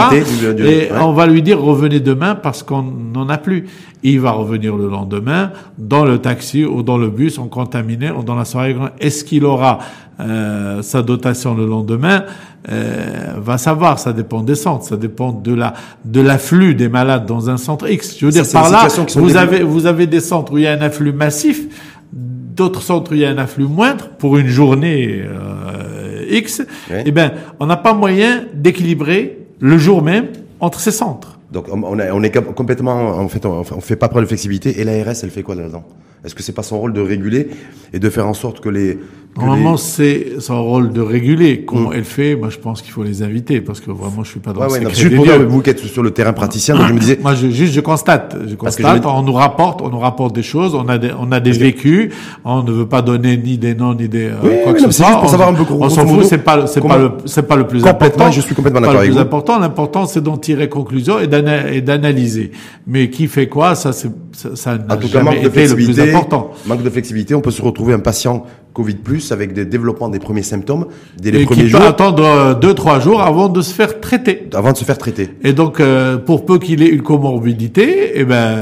et on va lui dire revenez demain parce qu'on n'en a plus. il va revenir le lendemain dans le taxi ou dans le bus, en contaminé ou dans la soirée. Est-ce qu'il aura euh, sa dotation le lendemain? Euh, va savoir, ça dépend des centres, ça dépend de la de l'afflux des malades dans un centre X. Je veux dire par là, vous avez vous avez des centres où il y a un afflux massif, d'autres centres où il y a un afflux moindre pour une journée euh, X. Eh ben, on n'a pas moyen d'équilibrer le jour même entre ces centres. Donc on, on est complètement, en fait, on, fait pas preuve de flexibilité. Et l'ARS, elle fait quoi là-dedans? Est-ce que c'est pas son rôle de réguler et de faire en sorte que les Normalement, c'est son rôle de réguler. Comment mm. elle fait Moi, je pense qu'il faut les inviter parce que vraiment, je suis pas dans ouais, le ouais, Juste pour vous qui êtes sur le terrain praticien, je me disais. Moi, je, juste, je constate. Je constate. on nous rapporte, on nous rapporte des choses. On a des, on a des vécus. On ne veut pas donner ni des noms ni des euh, quoi que ce soit. Pour savoir un peu on s'en fout. C'est pas, c'est pas le, c'est pas le plus important. Je suis complètement d'accord avec vous. Le plus important, l'important, c'est d'en tirer conclusion et d'analyser. Mais qui fait quoi Ça, c'est, ça, n'a jamais été le plus important. Manque de flexibilité. On peut se retrouver un patient Covid plus avec des développements des premiers symptômes dès les et premiers qui jours. Peut attendre euh, deux trois jours avant de se faire traiter. Avant de se faire traiter. Et donc euh, pour peu qu'il ait une comorbidité, eh ben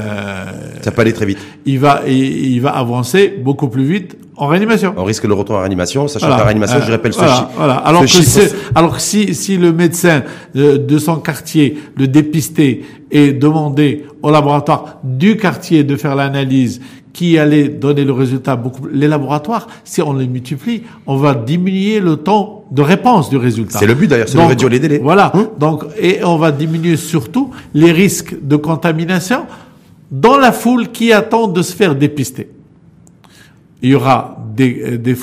ça peut aller très vite. Il va il, va avancer beaucoup plus vite en réanimation. On risque le retour en réanimation, sachant que la réanimation, je rappelle ce voilà, voilà. Alors que alors si si le médecin de, de son quartier le dépistait et demandait au laboratoire du quartier de faire l'analyse qui allait donner le résultat beaucoup. Les laboratoires, si on les multiplie, on va diminuer le temps de réponse du résultat. C'est le but d'ailleurs, c'est de réduire les délais. Voilà. Hein Donc, et on va diminuer surtout les risques de contamination dans la foule qui attend de se faire dépister. Il y aura des, euh, des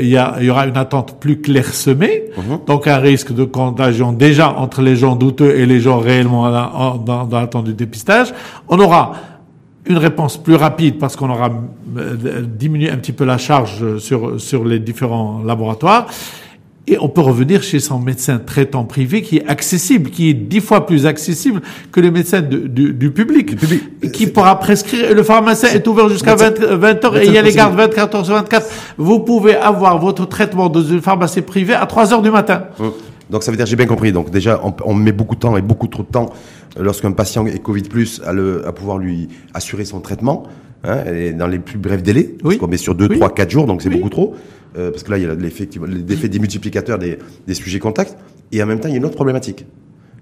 il, y a, il y aura une attente plus clairsemée, uh-huh. donc un risque de contagion déjà entre les gens douteux et les gens réellement dans, dans l'attente du dépistage. On aura une réponse plus rapide parce qu'on aura euh, diminué un petit peu la charge sur, sur les différents laboratoires. Et on peut revenir chez son médecin traitant privé qui est accessible, qui est dix fois plus accessible que les médecins du, du, public, qui pourra prescrire. Le pharmacien est ouvert jusqu'à 20, 20 heures et il y a les gardes 24 heures sur 24. Vous pouvez avoir votre traitement dans une pharmacie privée à 3 heures du matin. Donc ça veut dire, j'ai bien compris. Donc déjà, on, on, met beaucoup de temps et beaucoup trop de temps euh, lorsqu'un patient est Covid plus à, le, à pouvoir lui assurer son traitement. Hein, et dans les plus brefs délais, oui. parce qu'on met sur 2, 3, 4 jours, donc c'est beaucoup trop. Euh, parce que là, il y a l'effet, multiplicateurs des, des sujets contacts. Et en même temps, il y a une autre problématique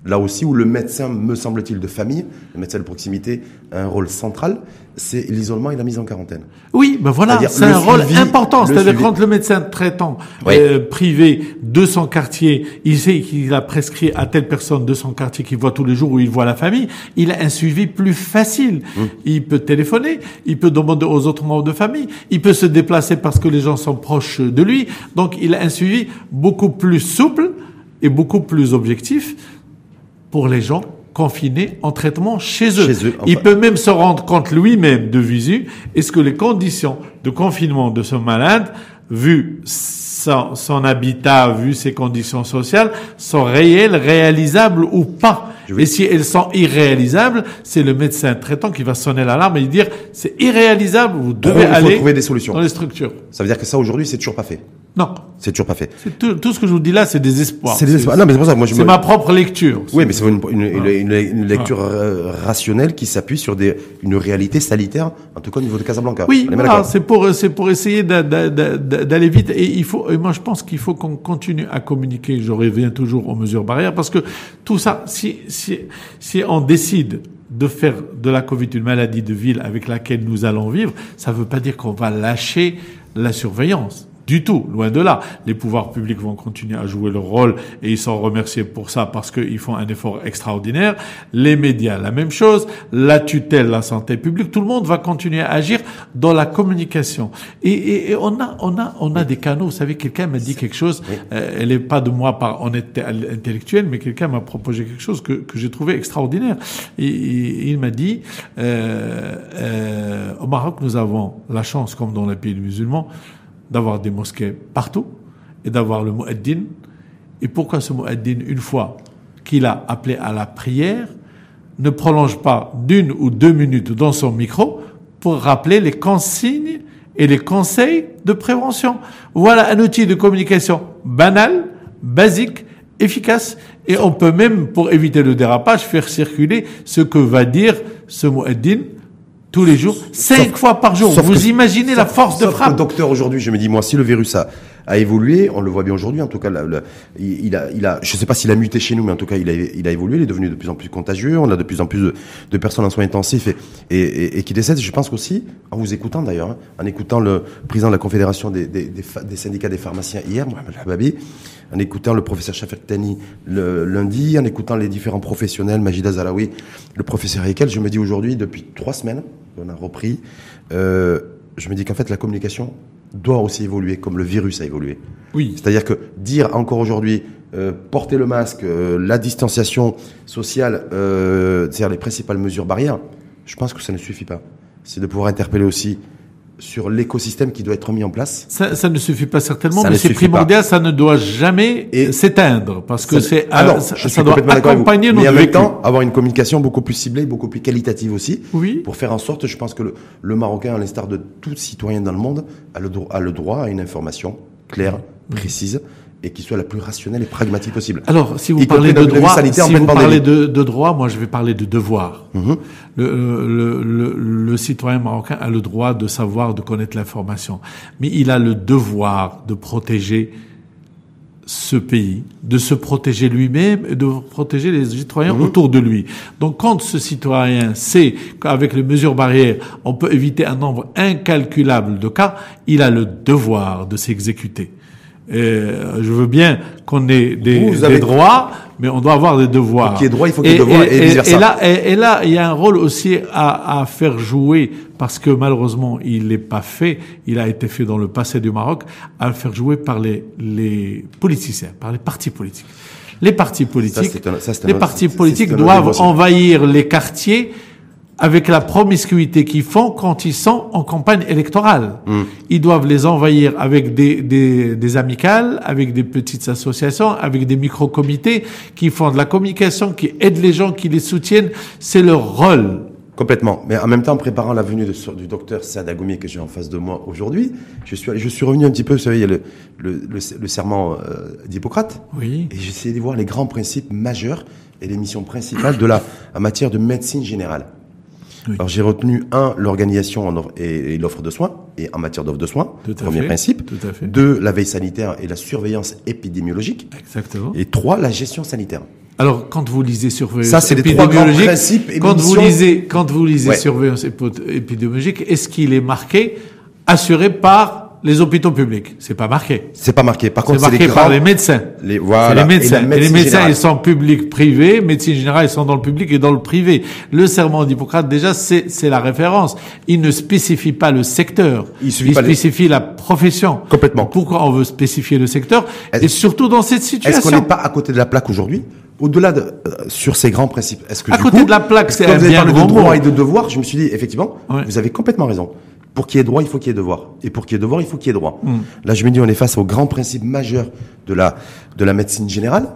là aussi où le médecin, me semble-t-il, de famille, le médecin de proximité, a un rôle central, c'est l'isolement et la mise en quarantaine. Oui, ben voilà, c'est un rôle important. C'est-à-dire quand le médecin traitant euh, privé de son quartier, il sait qu'il a prescrit à telle personne de son quartier qu'il voit tous les jours où il voit la famille, il a un suivi plus facile. Hum. Il peut téléphoner, il peut demander aux autres membres de famille, il peut se déplacer parce que les gens sont proches de lui. Donc il a un suivi beaucoup plus souple et beaucoup plus objectif pour les gens confinés en traitement chez eux. Chez eux, enfin. Il peut même se rendre compte lui-même de visu, est-ce que les conditions de confinement de ce malade, vu son, son habitat, vu ses conditions sociales, sont réelles, réalisables ou pas? Et si elles sont irréalisables, c'est le médecin traitant qui va sonner l'alarme et dire c'est irréalisable, vous devez il faut aller trouver des solutions. dans les structures. Ça veut dire que ça aujourd'hui, c'est toujours pas fait. Non, C'est toujours pas fait. tout, tout ce que je vous dis là, c'est des espoirs. C'est des espoirs. Non, mais c'est pour ça. Moi, je C'est me- ma propre lecture. Oui, mais c'est une, une, une, une- une lecture euh, rationnelle qui s'appuie sur des, une réalité sanitaire, en tout cas au niveau de Casablanca. Oui, voilà, c'est pour c'est pour essayer d'a- d'a- d'a- d'aller vite et il faut et moi je pense qu'il faut qu'on continue à communiquer. Je reviens toujours aux mesures barrières parce que tout ça, si si si on décide de faire de la Covid une maladie de ville avec laquelle nous allons vivre, ça ne veut pas dire qu'on va lâcher la surveillance. Du tout, loin de là. Les pouvoirs publics vont continuer à jouer leur rôle et ils sont remerciés pour ça parce qu'ils font un effort extraordinaire. Les médias, la même chose. La tutelle, la santé publique, tout le monde va continuer à agir dans la communication. Et, et- et on a, on a, on a des canaux. Vous savez, quelqu'un m'a dit quelque chose. euh, elle est pas de moi par honnêteté intellectuelle, mais quelqu'un m'a proposé quelque chose que, que j'ai trouvé extraordinaire. Et, et il m'a dit, euh, euh, au Maroc, nous avons la chance, comme dans les pays musulmans, d'avoir des mosquées partout et d'avoir le mueddin. Et pourquoi ce mueddin, une fois qu'il a appelé à la prière, ne prolonge pas d'une ou deux minutes dans son micro pour rappeler les consignes et les conseils de prévention? Voilà un outil de communication banal, basique, efficace, et on peut même, pour éviter le dérapage, faire circuler ce que va dire ce mueddin tous les jours, cinq fois par jour. Vous que- imaginez la force de frappe docteur aujourd'hui, je me dis moi, si le virus a, a évolué, on le voit bien aujourd'hui. En tout cas, la- la- il, a, il a, je sais pas s'il a muté chez nous, mais en tout cas, il a, il a évolué. Il est devenu de plus en plus contagieux. On a de plus en plus de, de personnes en soins intensifs et, et, et, et qui décèdent. Je pense qu'aussi, en vous écoutant d'ailleurs, hein, en écoutant le président de la confédération des, des, des, syndicats des pharmaciens hier, Mohamed Hababi, en écoutant le professeur Shafir Tani le lundi, en écoutant les différents professionnels, Majida Zaraoui, le professeur Ekel, je me dis aujourd'hui, depuis trois semaines, on a repris, euh, je me dis qu'en fait la communication doit aussi évoluer comme le virus a évolué. Oui. C'est-à-dire que dire encore aujourd'hui euh, porter le masque, euh, la distanciation sociale, c'est-à-dire les principales mesures barrières, je pense que ça ne suffit pas. C'est de pouvoir interpeller aussi sur l'écosystème qui doit être mis en place. Ça, ça ne suffit pas certainement, Ça mais c'est primordial, ça ne doit jamais s'éteindre, parce que Ça- c'est ah non, ça, je ça doit avec vous. accompagner Mais en même temps, avoir une communication beaucoup plus ciblée, beaucoup plus qualitative aussi, Oui. pour faire en sorte, je pense que le, le Marocain, à l'instar de tout citoyen dans le monde, a le, a le droit à une information claire, précise, et qui soit la plus rationnelle et pragmatique possible. Alors, si vous parlez de droit, si vous parlez de droit, moi je vais parler de devoir. Mhm. Le, le, le, le citoyen marocain a le droit de savoir, de connaître l'information, mais il a le devoir de protéger ce pays, de se protéger lui-même et de protéger les citoyens Mhm. autour de lui. Donc quand ce citoyen sait qu'avec les mesures barrières, on peut éviter un nombre incalculable de cas, il a le devoir de s'exécuter. Et, euh, je veux bien qu'on ait des, Vous des avez- droits, mais on doit avoir des devoirs. Y ait droit, il faut qu'il y ait devoir et vice-versa. Et là, et, et là, il y a un rôle aussi à, à faire jouer, parce que malheureusement, il n'est pas fait, il a été fait dans le passé du Maroc, à faire jouer par les, les politiciens, par les partis politiques. Les partis politiques, c'est un- ça, c'est un les partis politiques doivent envahir les quartiers avec la promiscuité qu'ils font quand ils sont en campagne électorale. Hmm. Ils doivent les envahir avec des, des, des amicales, avec des petites associations, avec des micro-comités qui font de la communication, qui aident les gens, qui les soutiennent. C'est leur rôle. Complètement. Mais en même temps, en préparant la venue de- du docteur Saad Agoumi que j'ai en face de moi aujourd'hui, je suis, je suis revenu un petit peu, vous savez, il y a le, le, le, le serment euh, d'Hippocrate. Oui. Et j'ai essayé de voir les grands principes majeurs et les missions principales de la, en matière de médecine générale. Oui. Alors j'ai retenu, un, l'organisation et, et l'offre de soins, et en matière d'offre de soins, Tout à premier fait. principe. Tout à fait. Deux, la veille sanitaire et la surveillance épidémiologique. Exactement. Et trois, la gestion sanitaire. Alors, quand vous lisez surveillance Ça, c'est les trois grands principes et quand vous lisez, quand vous lisez Ouais. surveillance épidémiologique, est-ce qu'il est marqué assuré par les hôpitaux publics. C'est pas marqué. C'est pas marqué. Par contre, c'est marqué par les médecins. Les, voilà. les médecins. Et, les médecins, ils sont public, privé. Médecine générale, ils sont dans le public et dans le privé. Le serment d'Hippocrate, déjà, c'est, c'est la référence. Il ne spécifie pas le secteur. Il, il spécifie la profession. Complètement. Pourquoi on veut spécifier le secteur? Et surtout dans cette situation. Est-ce qu'on n'est pas à côté de la plaque aujourd'hui? Au-delà de euh, sur ces grands principes, est-ce que à côté de la plaque, c'est un bien de droit et de devoir? Je me suis dit effectivement, vous avez complètement raison. Pour qu'il y ait droit, il faut qu'il y ait devoir. Et pour qu'il y ait devoir, il faut qu'il y ait droit. Hmm. Là, je me dis, on est face au grand principe majeur de la, de la médecine générale,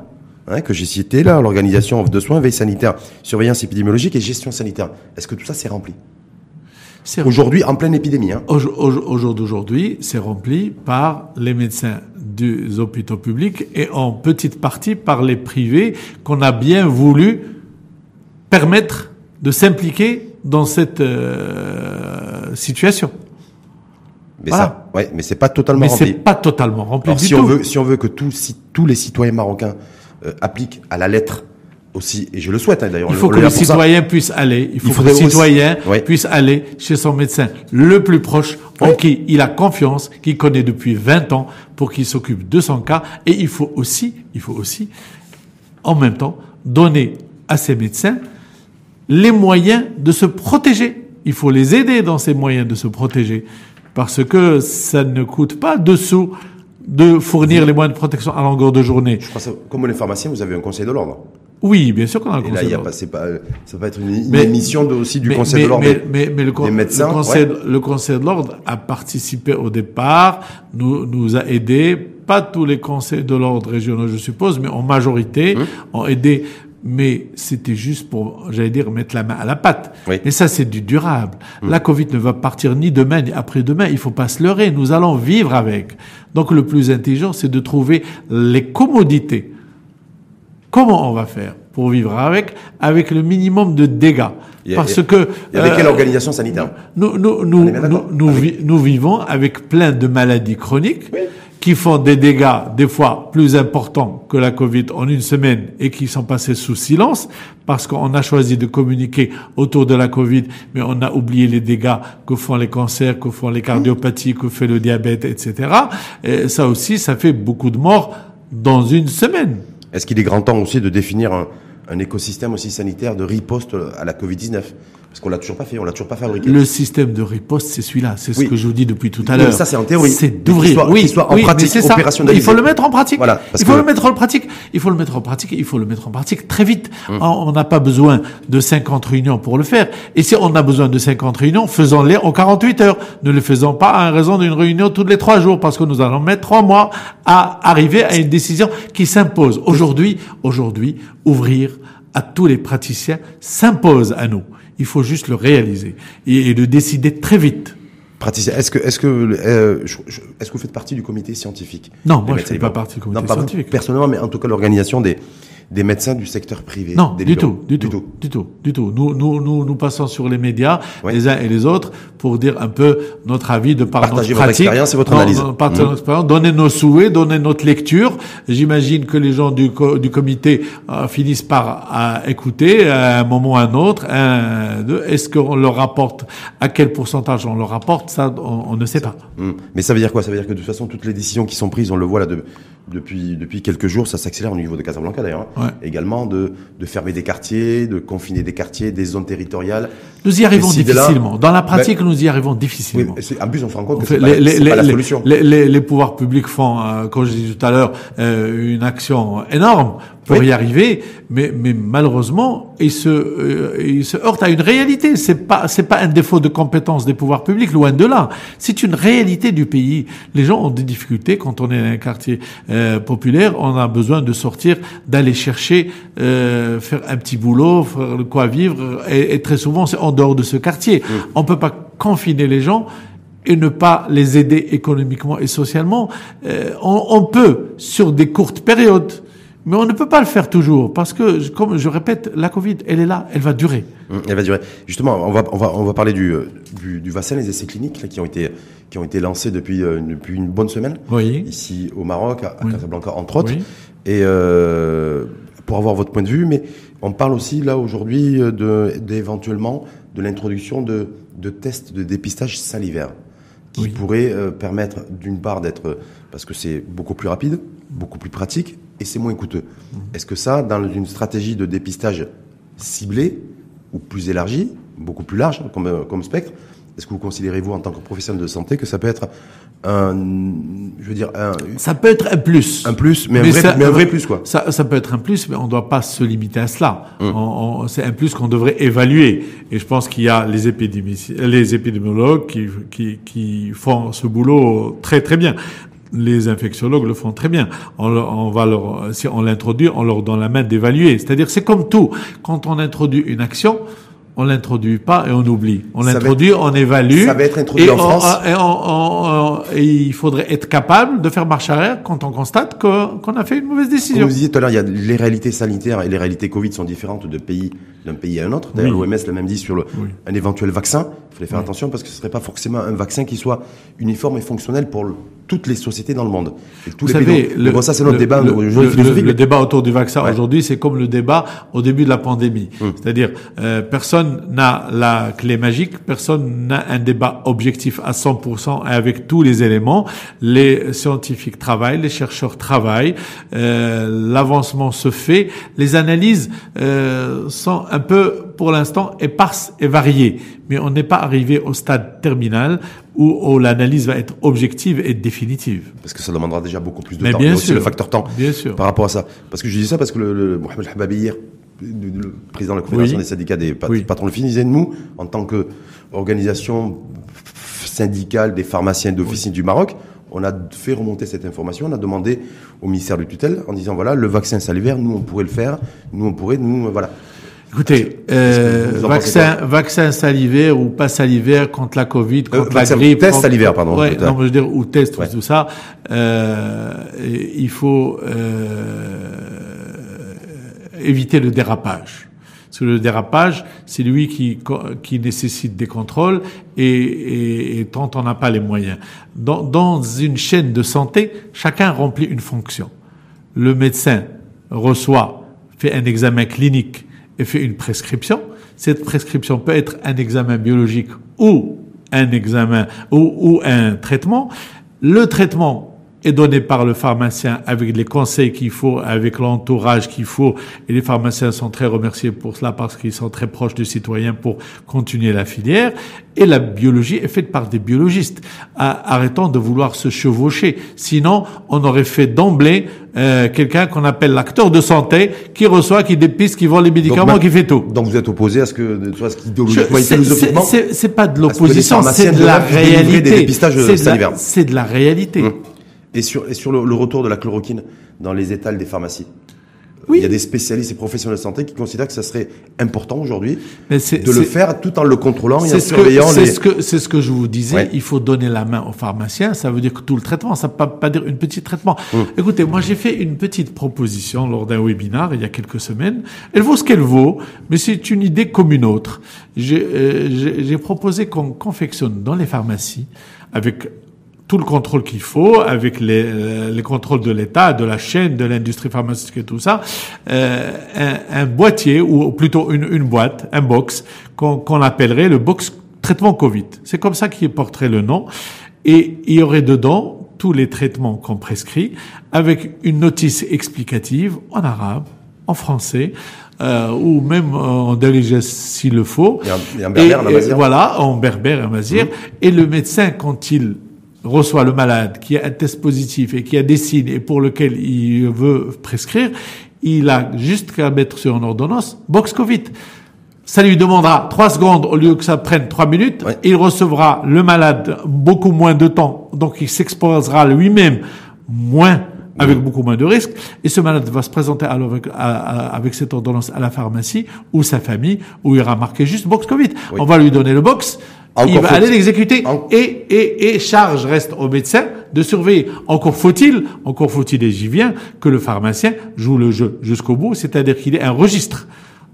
hein, que j'ai cité là, l'organisation de soins, veille sanitaire, surveillance épidémiologique et gestion sanitaire. Est-ce que tout ça, c'est rempli Aujourd'hui, en pleine épidémie. Hein. Au, jour d'aujourd'hui, c'est rempli par les médecins des hôpitaux publics et en petite partie par les privés qu'on a bien voulu permettre de s'impliquer dans cette euh, situation. Mais ça, ouais, mais c'est pas totalement rempli. Mais c'est pas totalement rempli Alors, si on veut, si on veut que tous, tous les citoyens marocains euh, appliquent à la lettre aussi, et je le souhaite hein, d'ailleurs. Il faut que le citoyen puisse aller. Il faut que le citoyen puisse aller chez son médecin le plus proche, en qui il a confiance, qui connaît depuis 20 ans, pour qu'il s'occupe de son cas. Et il faut aussi, il faut aussi, en même temps, donner à ces médecins les moyens de se protéger. Il faut les aider dans ces moyens de se protéger. Parce que ça ne coûte pas de sous de fournir les moyens de protection à longueur de journée. Je crois que, comme les pharmaciens, vous avez un conseil de l'ordre. Oui, bien sûr qu'on a un conseil de l'ordre. ça va être une, émission aussi du conseil de l'ordre. Mais, mais, le, médecins, le, conseil, le conseil de l'ordre a participé au départ, nous, nous a aidés, pas tous les conseils de l'ordre régionaux, je suppose, mais en majorité, hum. ont aidé mais c'était juste pour, j'allais dire, mettre la main à la pâte. Mais ça, c'est du durable. Mm. La Covid ne va partir ni demain ni après-demain. Il faut pas se leurrer. Nous allons vivre avec. Donc, le plus intelligent, c'est de trouver les commodités. Comment on va faire pour vivre avec, avec le minimum de dégâts Parce que... Et avec quelle euh, organisation sanitaire Nous, nous, nous, nous, nous, vivons avec plein de maladies chroniques. Oui qui font des dégâts des fois plus importants que la Covid en une semaine et qui sont passés sous silence parce qu'on a choisi de communiquer autour de la Covid, mais on a oublié les dégâts que font les cancers, que font les cardiopathies, que fait le diabète, etc. Et ça aussi, ça fait beaucoup de morts dans une semaine. Est-ce qu'il est grand temps aussi de définir un, un écosystème aussi sanitaire de riposte à la Covid-19 parce qu'on l'a toujours pas fait, on l'a toujours pas fabriqué. Le système de riposte, c'est celui-là. C'est ce que je vous dis depuis tout à l'heure. Ça, c'est en théorie. C'est d'ouvrir. Oui, soit en pratique, c'est Il faut le mettre en pratique. Voilà, il faut le mettre en pratique. Il faut le mettre en pratique. Il faut le mettre en pratique très vite. Hum. On n'a pas besoin de 50 réunions pour le faire. Et si on a besoin de 50 réunions, faisons-les en 48 heures. Ne les faisons pas à raison d'une réunion tous les trois jours, parce que nous allons mettre trois mois à arriver à une décision qui s'impose. Aujourd'hui, aujourd'hui, ouvrir à tous les praticiens s'impose à nous. Il faut juste le réaliser et, le décider très vite. Praticien, est-ce que, est-ce que, euh, est-ce que vous faites partie du comité scientifique? Non, moi je ne fais pas partie du comité scientifique. Personnellement, mais en tout cas l'organisation des, des médecins du secteur privé Non, du tout, du, tout, du tout, du tout. Nous, nous, nous, nous passons sur les médias, les uns et les autres, pour dire un peu notre avis de par Partager notre expérience et votre analyse. notre mmh. expérience, donner nos souhaits, donner notre lecture. J'imagine que les gens du, du comité euh, finissent par euh, écouter à un moment ou à un autre. Est-ce qu'on leur rapporte À quel pourcentage on leur rapporte? Ça, on, ne sait pas. Mmh. Mais ça veut dire quoi? Ça veut dire que de toute façon, toutes les décisions qui sont prises, on le voit là de, depuis depuis quelques jours, ça s'accélère au niveau de Casablanca d'ailleurs. Hein également de, de fermer des quartiers, de confiner des quartiers, des zones territoriales. Nous y arrivons difficilement. Dans la pratique, ben, nous y arrivons difficilement. Oui, en plus, on se rend compte que c'est pas, pas, la solution. Les, les, pouvoirs publics font, euh, comme je disais tout à l'heure, euh, une action énorme pour y arriver, mais, mais malheureusement, ils se, euh, ils se heurtent à une réalité. C'est pas, c'est pas un défaut de compétence des pouvoirs publics, loin de là. C'est une réalité du pays. Les gens ont des difficultés quand on est dans un quartier euh, populaire. On a besoin de sortir, d'aller chercher, euh, faire un petit boulot, faire quoi vivre, et, et très souvent c'est en dehors de ce quartier. On peut pas confiner les gens et ne pas les aider économiquement et socialement. Euh, on, on peut sur des courtes périodes mais on ne peut pas le faire toujours parce que, comme je répète, la Covid, elle est là, elle va durer. Mmh, elle va durer. Justement, on va on va on va parler du du, du vaccin, les essais cliniques là, qui ont été qui ont été lancés depuis euh, depuis une bonne semaine. Oui. Ici au Maroc, à, Casablanca entre autres. Oui. Et euh, pour avoir votre point de vue, mais on parle aussi là aujourd'hui d'éventuellement de l'introduction de de tests de dépistage salivaire. qui pourrait euh, permettre d'une part d'être, parce que c'est beaucoup plus rapide, beaucoup plus pratique et c'est moins coûteux. Mmh. Est-ce que ça, dans une stratégie de dépistage ciblée ou plus élargie, beaucoup plus large comme, comme spectre, est-ce que vous considérez, vous, en tant que professionnel de santé, que ça peut être un, je veux dire, un... Ça peut être un plus. Un plus, mais, un, vrai, mais un vrai plus, quoi. Ça, ça peut être un plus, mais on ne doit pas se limiter à cela. Hum. C'est un plus qu'on devrait évaluer. Et je pense qu'il y a les, les épidémiologues qui, qui, qui font ce boulot très, très bien les infectiologues le font très bien. On, on va leur, si on l'introduit, on leur donne la main d'évaluer. C'est-à-dire, c'est comme tout. Quand on introduit une action, on l'introduit pas et on oublie. On l'introduit, on évalue. Ça va être introduit en France. Et, il faudrait être capable de faire marche arrière quand on constate qu'on a fait une mauvaise décision. Comme vous disiez tout à l'heure, il y a les réalités sanitaires et les réalités Covid sont différentes de pays d'un pays à un autre. D'ailleurs, l'OMS l'a même dit sur le, un éventuel vaccin. Il fallait faire attention parce que ce serait pas forcément un vaccin qui soit uniforme et fonctionnel pour toutes les sociétés dans le monde. Et tous Vous les savez, le, bon, ça c'est notre débat le, le, débat autour du vaccin aujourd'hui, c'est comme le débat au début de la pandémie. Hum. C'est-à-dire, euh, personne n'a la clé magique, personne n'a un débat objectif à 100% avec tous les éléments. Les scientifiques travaillent, les chercheurs travaillent, euh, l'avancement se fait, les analyses euh, sont un peu, pour l'instant, éparses et variées. Mais on n'est pas arrivé au stade terminal où, l'analyse va être objective et définitive. Parce que ça demandera déjà beaucoup plus de temps. Bien sûr. le facteur temps. Bien sûr. Par rapport à ça. Parce que je dis ça parce que le, le Mohamed Hababi hier, le président de la Confédération des syndicats des patrons de disait nous, en tant qu'organisation syndicale des pharmaciens d'officine du Maroc, on a fait remonter cette information, on a demandé au ministère de tutelle en disant voilà, le vaccin salivaire, nous on pourrait le faire, nous on pourrait, nous voilà. Écoutez, euh, vaccin, vaccin salivaire ou pas salivaire contre la Covid, euh, contre la grippe. Test salivaire, pardon. Ouais, non, je veux dire, ou test, tout ça. Euh, il faut euh, éviter le dérapage. Parce que le dérapage, c'est lui qui, qui nécessite des contrôles et, et, et tant on n'a pas les moyens. Dans, dans une chaîne de santé, chacun remplit une fonction. Le médecin reçoit, fait un examen clinique, fait une prescription. Cette prescription peut être un examen biologique ou un examen ou un traitement. Le traitement est donné par le pharmacien avec les conseils qu'il faut, avec l'entourage qu'il faut. Et les pharmaciens sont très remerciés pour cela parce qu'ils sont très proches du citoyen pour continuer la filière. Et la biologie est faite par des biologistes. Arrêtons de vouloir se chevaucher. Sinon, on aurait fait d'emblée euh, quelqu'un qu'on appelle l'acteur de santé qui reçoit, qui dépiste, qui vend les médicaments, qui fait tout. Donc vous êtes opposé à ce que, soit ce C'est pas de l'opposition, c'est de la réalité. C'est de la réalité. Et sur, et sur le, retour de la chloroquine dans les étals des pharmacies oui. Il y a des spécialistes et professionnels de santé qui considèrent que ça serait important aujourd'hui de le faire tout en le contrôlant et en surveillant C'est ce que c'est ce que je vous disais. Il faut donner la main aux pharmaciens. Ça veut dire que tout le traitement, ça ne peut pas dire une petite traitement. Hum. Écoutez, moi j'ai fait une petite proposition lors d'un webinaire il y a quelques semaines. Elle vaut ce qu'elle vaut, mais c'est une idée comme une autre. J'ai euh, proposé qu'on confectionne dans les pharmacies avec tout le contrôle qu'il faut avec les, euh, les contrôles de l'État, de la chaîne, de l'industrie pharmaceutique et tout ça, euh, un, un, boîtier ou plutôt une, une boîte, un box qu'on appellerait le box traitement Covid. C'est comme ça qu'il porterait le nom et il y aurait dedans tous les traitements qu'on prescrit avec une notice explicative en arabe, en français, euh, ou même en délégé s'il le faut. Et en, berbère, et, Voilà, en berbère et en mazir. Mmh. Et le médecin, quand il reçoit le malade qui a un test positif et qui a des signes et pour lequel il veut prescrire, il a juste qu'à mettre sur une ordonnance box Covid. Ça lui demandera trois secondes au lieu que ça prenne trois minutes. Il recevra le malade beaucoup moins de temps, donc il s'exposera lui-même moins avec beaucoup moins de risques. Et ce malade va se présenter avec, avec cette ordonnance à la pharmacie ou sa famille où il aura marqué juste box Covid. On va lui donner le box il va aller l'exécuter. Et, et, et charge reste au médecin de surveiller. Encore faut-il, encore faut-il, et j'y viens, que le pharmacien joue le jeu jusqu'au bout, c'est-à-dire qu'il ait un registre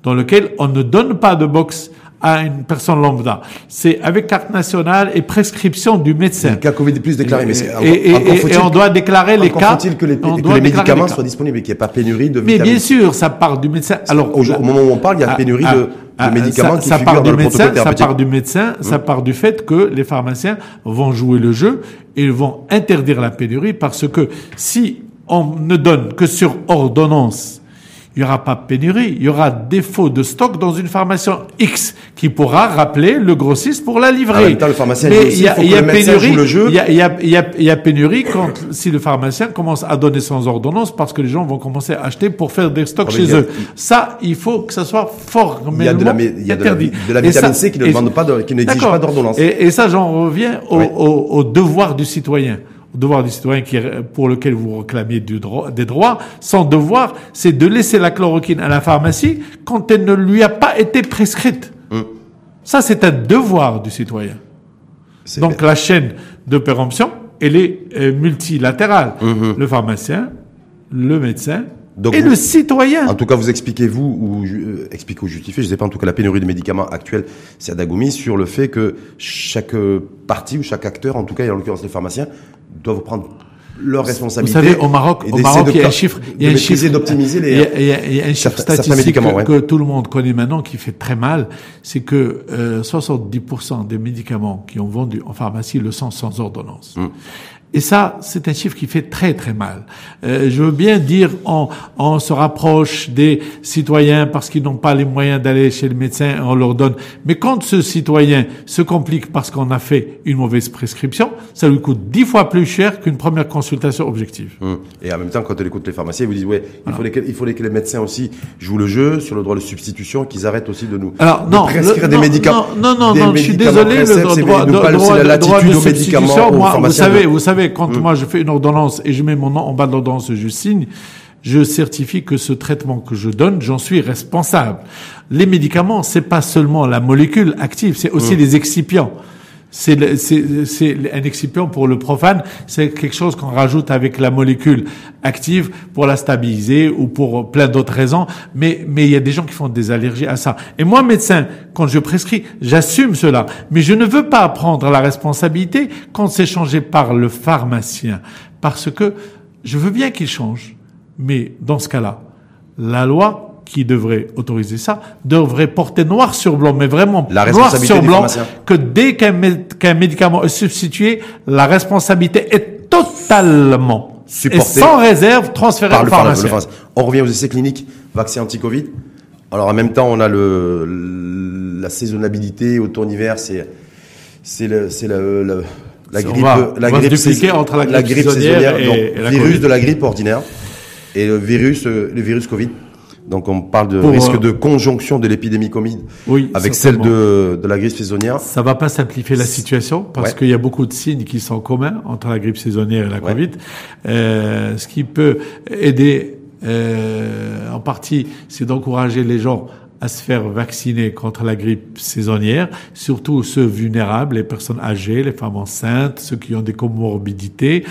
dans lequel on ne donne pas de box à une personne lambda. C'est avec carte nationale et prescription du médecin. Le cas Covid plus déclaré, mais et, et, on doit déclarer les cas. Faut-il que les, que les médicaments soient disponibles et qu'il n'y ait pas pénurie de Mais bien sûr, ça part du médecin. Alors au, moment où on parle, il y a pénurie de, de médicaments ça, qui ça part du médecin, Ça part du médecin, ça part du fait que les pharmaciens vont jouer le jeu et ils vont interdire la pénurie parce que si on ne donne que sur ordonnance il n'y aura pas pénurie, il y aura défaut de stock dans une pharmacie X qui pourra rappeler le grossiste pour la livrer. En même temps, le pharmacien Mais il y a, y a pénurie. Il y a, y, a, y, a, y a pénurie quand si le pharmacien commence à donner sans ordonnance parce que les gens vont commencer à acheter pour faire des stocks ah, chez eux. Ça, il faut que ça soit formellement il y a de la, il y a interdit. De la, vitamine C qui ne demande pas, de, qui n'exige pas d'ordonnance. Et, et, ça, j'en reviens au, au, au devoir du citoyen devoir du citoyen qui, pour lequel vous réclamez du droit, des droits, son devoir, c'est de laisser la chloroquine à la pharmacie quand elle ne lui a pas été prescrite. Ça, c'est un devoir du citoyen. Donc la chaîne de péremption, elle est euh, multilatérale. Hum. Le pharmacien, le médecin et le citoyen. En tout cas, vous expliquez vous ou euh, expliquez ou justifiez, je ne sais pas en tout cas la pénurie de médicaments actuelle, c'est Adagoumi sur le fait que chaque partie ou chaque acteur, en tout cas, et en l'occurrence les pharmaciens, doivent prendre leur responsabilité. Vous savez, au Maroc, au Maroc, il y a un chiffre, il y a un chiffre, d'optimiser les, il y a, il y a un chiffre statistique que, que, tout le monde connaît maintenant qui fait très mal, c'est que euh, 70% des médicaments qui ont vendu en pharmacie le sont sans ordonnance. Hum. Et ça, c'est un chiffre qui fait très très mal. Euh, je veux bien dire, on, on se rapproche des citoyens parce qu'ils n'ont pas les moyens d'aller chez le médecin, on leur donne. Mais quand ce citoyen se complique parce qu'on a fait une mauvaise prescription, ça lui coûte dix fois plus cher qu'une première consultation objective. Hum. Et en même temps, quand on écoute les pharmaciens, ils vous disent, ouais, il, faut il faudrait que les médecins aussi jouent le jeu sur le droit de substitution, qu'ils arrêtent aussi de nous Alors, non, prescrire des médicaments. Non, non, non, je suis désolé, le droit, droit, droit de substitution, moi, vous savez, vous savez, quand mm. moi je fais une ordonnance et je mets mon nom en bas de l'ordonnance, je signe, je certifie que ce traitement que je donne, j'en suis responsable. Les médicaments, c'est pas seulement la molécule active, c'est aussi mm. les excipients. C'est un excipient pour le profane, c'est quelque chose qu'on rajoute avec la molécule active pour la stabiliser ou pour plein d'autres raisons. Mais mais il y a des gens qui font des allergies à ça. Et moi, médecin, quand je prescris, j'assume cela, mais je ne veux pas prendre la responsabilité quand c'est changé par le pharmacien, parce que je veux bien qu'il change, mais dans ce cas-là, la loi qui devrait autoriser ça devrait porter noir sur blanc, mais vraiment noir sur blanc, que dès qu'un médicament est substitué, la responsabilité est totalement et sans réserve transférée au pharmacien. On revient aux essais cliniques, vaccin anti-Covid. Alors en même temps, on a le, la saisonnabilité, automne-hiver, c'est c'est le, c'est le, la grippe, la grippe, entre la grippe, la grippe saisonnière, et, le virus de la grippe ordinaire et le virus, euh, le virus Covid. Donc on parle de risque euh, de conjonction de l'épidémie Covid oui, avec celle de, de la grippe saisonnière. Ça va pas simplifier la situation parce qu'il y a beaucoup de signes qui sont communs entre la grippe saisonnière et la Covid. Euh, ce qui peut aider euh, en partie, c'est d'encourager les gens à se faire vacciner contre la grippe saisonnière, surtout ceux vulnérables, les personnes âgées, les femmes enceintes, ceux qui ont des comorbidités.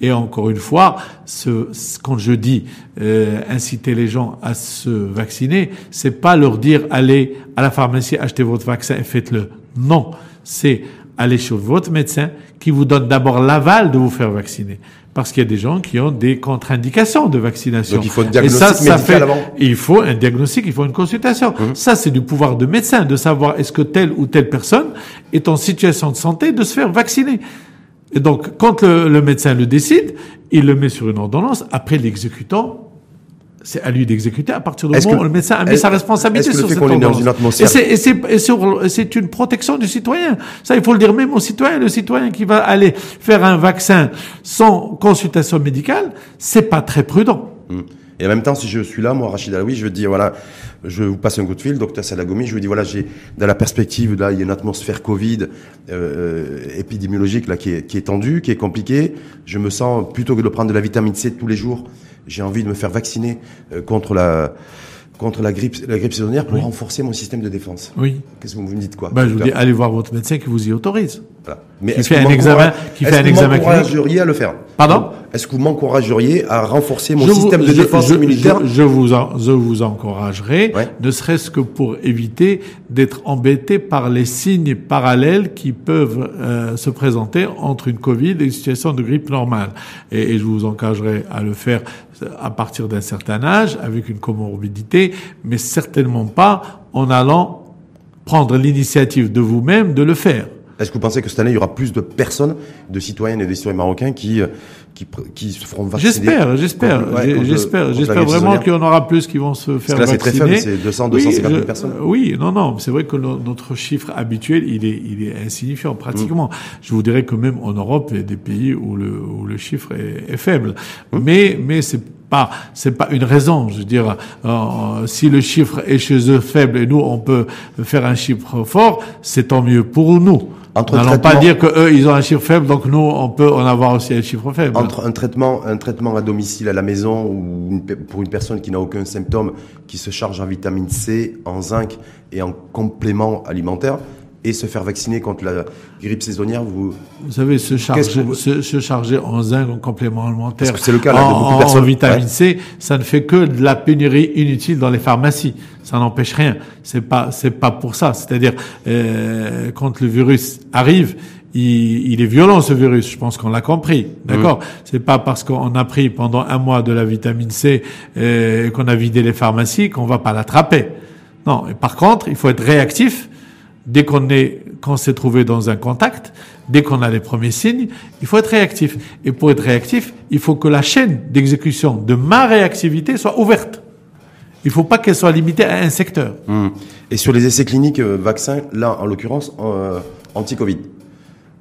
Et encore une fois, ce, quand je dis euh, inciter les gens à se vacciner, c'est pas leur dire allez à la pharmacie acheter votre vaccin et faites-le. Non, c'est aller chez votre médecin qui vous donne d'abord l'aval de vous faire vacciner parce qu'il y a des gens qui ont des contre-indications de vaccination. Donc il faut un diagnostic ça, avant. Il faut un diagnostic, il faut une consultation. Mmh. Ça, c'est du pouvoir de médecin de savoir est-ce que telle ou telle personne est en situation de santé de se faire vacciner. Et donc, quand le, le médecin le décide, il le met sur une ordonnance. Après, l'exécutant c'est à lui d'exécuter à partir du moment où le médecin a mis sa responsabilité sur cette ordonnance. Et c'est une protection du citoyen. Ça, il faut le dire même au citoyen. Le citoyen qui va aller faire un vaccin sans consultation médicale, c'est pas très prudent. Hum. Et en même temps, si je suis là, moi, Rachid Alaoui, je dire, voilà, je vous passe un coup de fil, docteur Salagomi, je vous dis, voilà, j'ai, dans la perspective, là, il y a une atmosphère Covid, euh, épidémiologique, là, qui est, qui est tendue, qui est compliquée. Je me sens, plutôt que de prendre de la vitamine C tous les jours, j'ai envie de me faire vacciner euh, contre la contre la grippe, la grippe saisonnière pour renforcer mon système de défense. Oui. Qu'est-ce que vous me dites quoi? Ben, Je vous dis, allez voir votre médecin qui vous y autorise. Mais qui fait un vous examen, qui fait un examen clinique. à le faire Pardon? Est-ce que vous m'encourageriez à renforcer mon Je vous- système de je- défense je- immunitaire je, je vous en- je vous encouragerai, Ouais. ne serait-ce que pour éviter d'être embêté par les signes parallèles qui peuvent euh, se présenter entre une Covid et une situation de grippe normale. Et, et je vous encouragerai à le faire à partir d'un certain âge, avec une comorbidité, mais certainement pas en allant prendre l'initiative de vous-même de le faire. Est-ce que vous pensez que cette année, il y aura plus de personnes, de citoyennes et de citoyens marocains qui, euh, qui, qui se feront vacciner J'espère, j'espère, ouais, j'espère, j'espère vraiment qu'il y en aura plus qui vont se faire que là, c'est très vacciner. faible, c'est 200, 250 000 je- personnes. Oui, non, non, c'est vrai que no- notre chiffre habituel, il est, il est insignifiant pratiquement. Mm. Je vous dirais que même en Europe, il y a des pays où le, où le chiffre est, est faible. Mm. Mais, mais c'est pas, c'est pas une raison. Je veux dire, euh, si le chiffre est chez eux faible et nous on peut faire un chiffre fort, c'est tant mieux pour nous. Entre N'allons pas dire que eux ils ont un chiffre faible, donc nous on peut en avoir aussi un chiffre faible. Entre un traitement, un traitement à domicile à la maison ou une pour une personne qui n'a aucun symptôme, qui se charge en vitamine C, en zinc et en complément alimentaire, et se faire vacciner contre la grippe saisonnière, vous, Vous savez, se charger, vous- se, se charger en zinc, en complément alimentaire, Parce que c'est le cas, là, de en, beaucoup de en- personnes. en vitamine Ouais. C, ça ne fait que de la pénurie inutile dans les pharmacies. Ça n'empêche rien. C'est pas, c'est pas pour ça. C'est-à-dire, euh, quand le virus arrive, il, il est violent ce virus. Je pense qu'on l'a compris. D'accord? C'est pas parce qu'on a pris pendant un mois de la vitamine C euh, et qu'on a vidé les pharmacies qu'on va pas l'attraper. Non. Et par contre, il faut être réactif dès qu'on est s'est trouvé dans un contact, dès qu'on a les premiers signes, il faut être réactif. Et pour être réactif, il faut que la chaîne d'exécution de ma réactivité soit ouverte. Il faut pas qu'elle soit limitée à un secteur. Hmm. Et sur les essais cliniques euh, vaccins, là, en l'occurrence, euh, anti-Covid.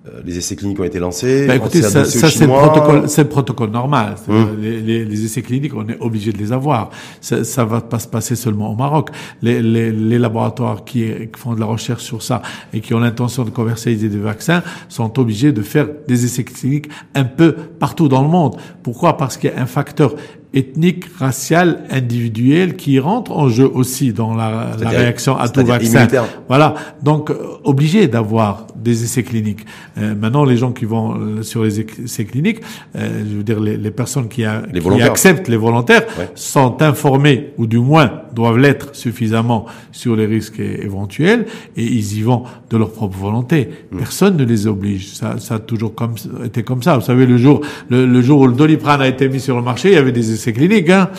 Euh, les essais cliniques ont été lancés. Bah, écoutez, ça, c'est le protocole, c'est le protocole normal. Hum. Les, les- les essais cliniques, on est obligé de les avoir. Ça, ça va pas se passer seulement au Maroc. Les, les- les laboratoires qui, qui font de la recherche sur ça et qui ont l'intention de commercialiser des vaccins sont obligés de faire des essais cliniques un peu partout dans le monde. Pourquoi? Parce qu'il y a un facteur ethnique, racial, individuel qui rentre en jeu aussi dans la, réaction à tout vaccin. immunitaire. Voilà, donc euh, obligé d'avoir des essais cliniques. Euh, maintenant, les gens qui vont euh, sur les essais cliniques, euh, je veux dire les, les personnes qui, a- Les qui volontaires. acceptent les volontaires, Ouais. sont informés ou du moins doivent l'être suffisamment sur les risques éventuels et ils y vont de leur propre volonté. Mm. Personne ne les oblige. Ça, ça a toujours comme, été comme ça. Vous savez, le jour, le, le jour où le Doliprane a été mis sur le marché, il y avait des essais cliniques. Hein.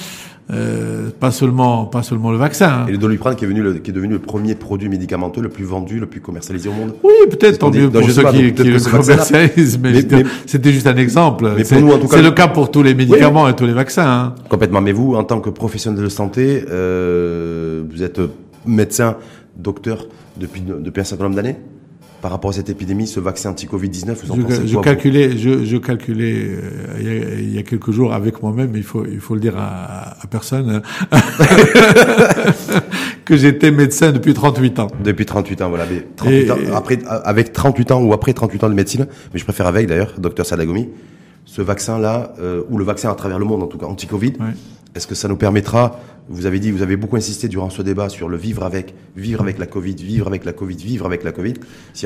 Euh, pas seulement, pas seulement le vaccin. hein. Et le Doliprane qui est, venu le- qui est devenu le premier produit médicamenteux le plus vendu, le plus commercialisé au monde. Oui, peut-être tant mieux pour ceux pas, qui, le commercialisent, mais, c'était juste un exemple. Mais C'est pour nous, en tout cas, c'est le- le cas pour tous les médicaments et tous les vaccins. Hein. Complètement. Mais vous, en tant que professionnel de santé, euh, vous êtes médecin, docteur depuis, depuis un certain nombre d'années? Par rapport à cette épidémie, ce vaccin anti-Covid-19, vous en pensez Je, je quoi vous calculais, je, je calculais euh, il, y a, il y a quelques jours avec moi-même, il faut, il faut le dire à, à personne, hein, <laughs> que j'étais médecin depuis 38 ans. Depuis 38 ans, voilà. Mais 38 Et- ans, après, avec 38 ans ou après 38 ans de médecine, mais je préfère avec d'ailleurs, docteur Sadagomi, ce vaccin-là, euh, ou le vaccin à travers le monde en tout cas, anti-Covid, Ouais. est-ce que ça nous permettra, vous avez dit, vous avez beaucoup insisté durant ce débat sur le vivre avec, vivre avec la Covid, vivre avec la Covid, vivre avec la Covid.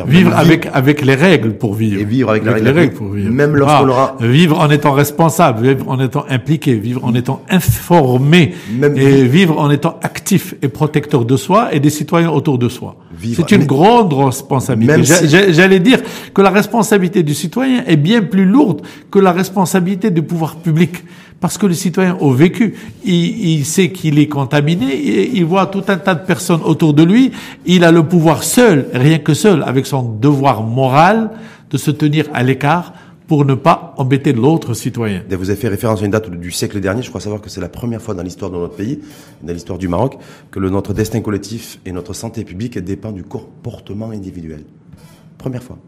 Vivre avec avec les règles pour vivre. Et vivre avec la règle. les règles pour vivre. Même lorsqu'on Ah, aura- Vivre en étant responsable, vivre en étant impliqué, vivre en étant informé, Même et vivre en étant actif et protecteur de soi et des citoyens autour de soi. C'est une grande responsabilité. Si- j'a- J'allais dire que la responsabilité du citoyen est bien plus lourde que la responsabilité du pouvoir public. Parce que le citoyen au vécu, il, il sait qu'il est contaminé, il voit tout un tas de personnes autour de lui, il a le pouvoir seul, rien que seul, avec son devoir moral, de se tenir à l'écart pour ne pas embêter l'autre citoyen. Vous avez fait référence à une date du siècle dernier. Je crois savoir que c'est la première fois dans l'histoire de notre pays, dans l'histoire du Maroc, que le, notre destin collectif et notre santé publique dépend du comportement individuel. Première fois,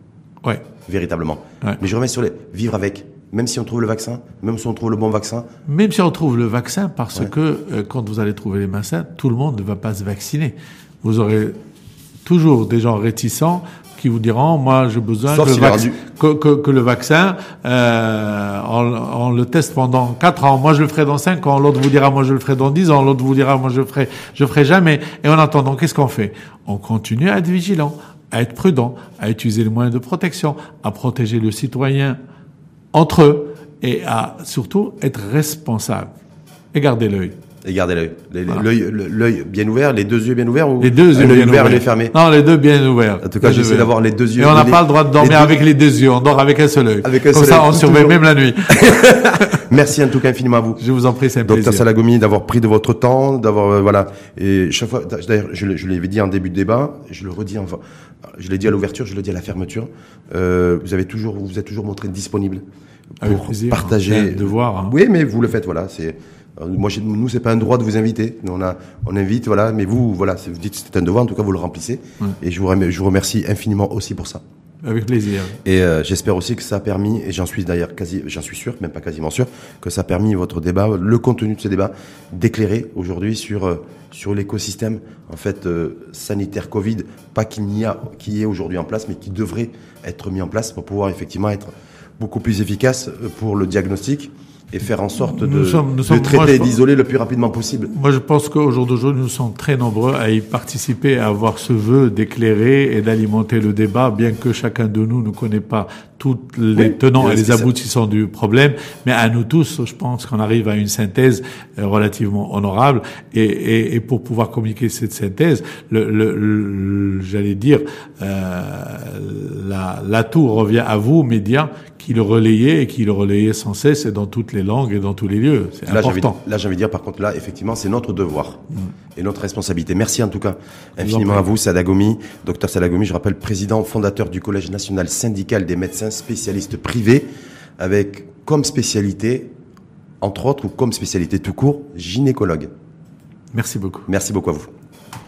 Ouais. véritablement. Ouais. Mais je reviens sur les vivre avec. Même si on trouve le vaccin, même si on trouve le bon vaccin, Même si on trouve le vaccin, parce Ouais. que euh, quand vous allez trouver les vaccins, tout le monde ne va pas se vacciner. Vous aurez toujours des gens réticents qui vous diront, moi j'ai besoin que le, s'il est vac- rendu- que, que- que le vaccin, euh, on, on le teste pendant 4 ans, moi je le ferai dans 5 ans, l'autre vous dira, moi je le ferai dans 10 ans, l'autre vous dira, moi je le ferai, je ferai jamais. Et en attendant, qu'est-ce qu'on fait? On continue à être vigilant. à être prudent, à utiliser les moyens de protection, à protéger le citoyen entre eux et à surtout être responsable et garder l'œil. Et gardez l'œil. L'œil bien ouvert, les deux yeux bien ouverts ou Les deux yeux bien ouverts et les fermés Non, les deux bien ouverts. En tout cas, j'essaie d'avoir les deux yeux. Et on n'a pas le droit de dormir avec les deux yeux, on dort avec un seul œil. Avec un Comme ça, on surveille même la nuit. <laughs> <laughs> Merci en tout cas infiniment à vous. Je vous en prie, c'est un Docteur plaisir. Salagomi, d'avoir pris de votre temps, d'avoir euh, voilà. Et chaque fois, d'ailleurs, je, je l'avais dit en début de débat, je le redis enfin, je l'ai dit à l'ouverture, je le dis à la fermeture. Euh, vous avez toujours, vous, êtes toujours montré disponible pour partager. De voir. Hein. Oui, mais vous le faites, voilà. C'est moi, nous, c'est pas un droit de vous inviter. Nous, on, a, on invite, voilà. Mais vous, voilà, vous dites c'est un devoir. En tout cas, vous le remplissez. Et je vous, remercie, je vous remercie infiniment aussi pour ça. Avec plaisir. Et euh, j'espère aussi que ça a permis, et j'en suis d'ailleurs quasi, j'en suis sûr, même pas quasiment sûr, que ça a permis votre débat, le contenu de ce débat, d'éclairer aujourd'hui sur euh, sur l'écosystème en fait sanitaire Covid, pas qu'il n'y a, qui est aujourd'hui en place, mais qui devrait être mis en place pour pouvoir effectivement être beaucoup plus efficace pour le diagnostic et faire en sorte de, de traiter et d'isoler le plus rapidement possible. Moi, je pense qu'au jour d'aujourd'hui, nous sommes très nombreux à y participer, à avoir ce vœu d'éclairer et d'alimenter le débat, bien que chacun de nous ne connaît pas toutes les tenants et les aboutissants du problème, mais à nous tous, je pense qu'on arrive à une synthèse euh, relativement honorable. Et, et, et pour pouvoir communiquer cette synthèse, le, le, j'allais dire, euh, l'atout revient à vous, médias, qui le relayez et qui le relayez sans cesse et dans toutes les langues et dans tous les lieux. C'est important. là, j'ai envie de dire, par contre, là, effectivement, c'est notre devoir mm. et notre responsabilité. Merci en tout cas infiniment à vous, Sadagomi. Docteur Sadagomi, je rappelle, président fondateur du Collège national syndical des médecins spécialiste privé avec comme spécialité, entre autres, ou comme spécialité tout court, gynécologue. Merci beaucoup. Merci beaucoup à vous.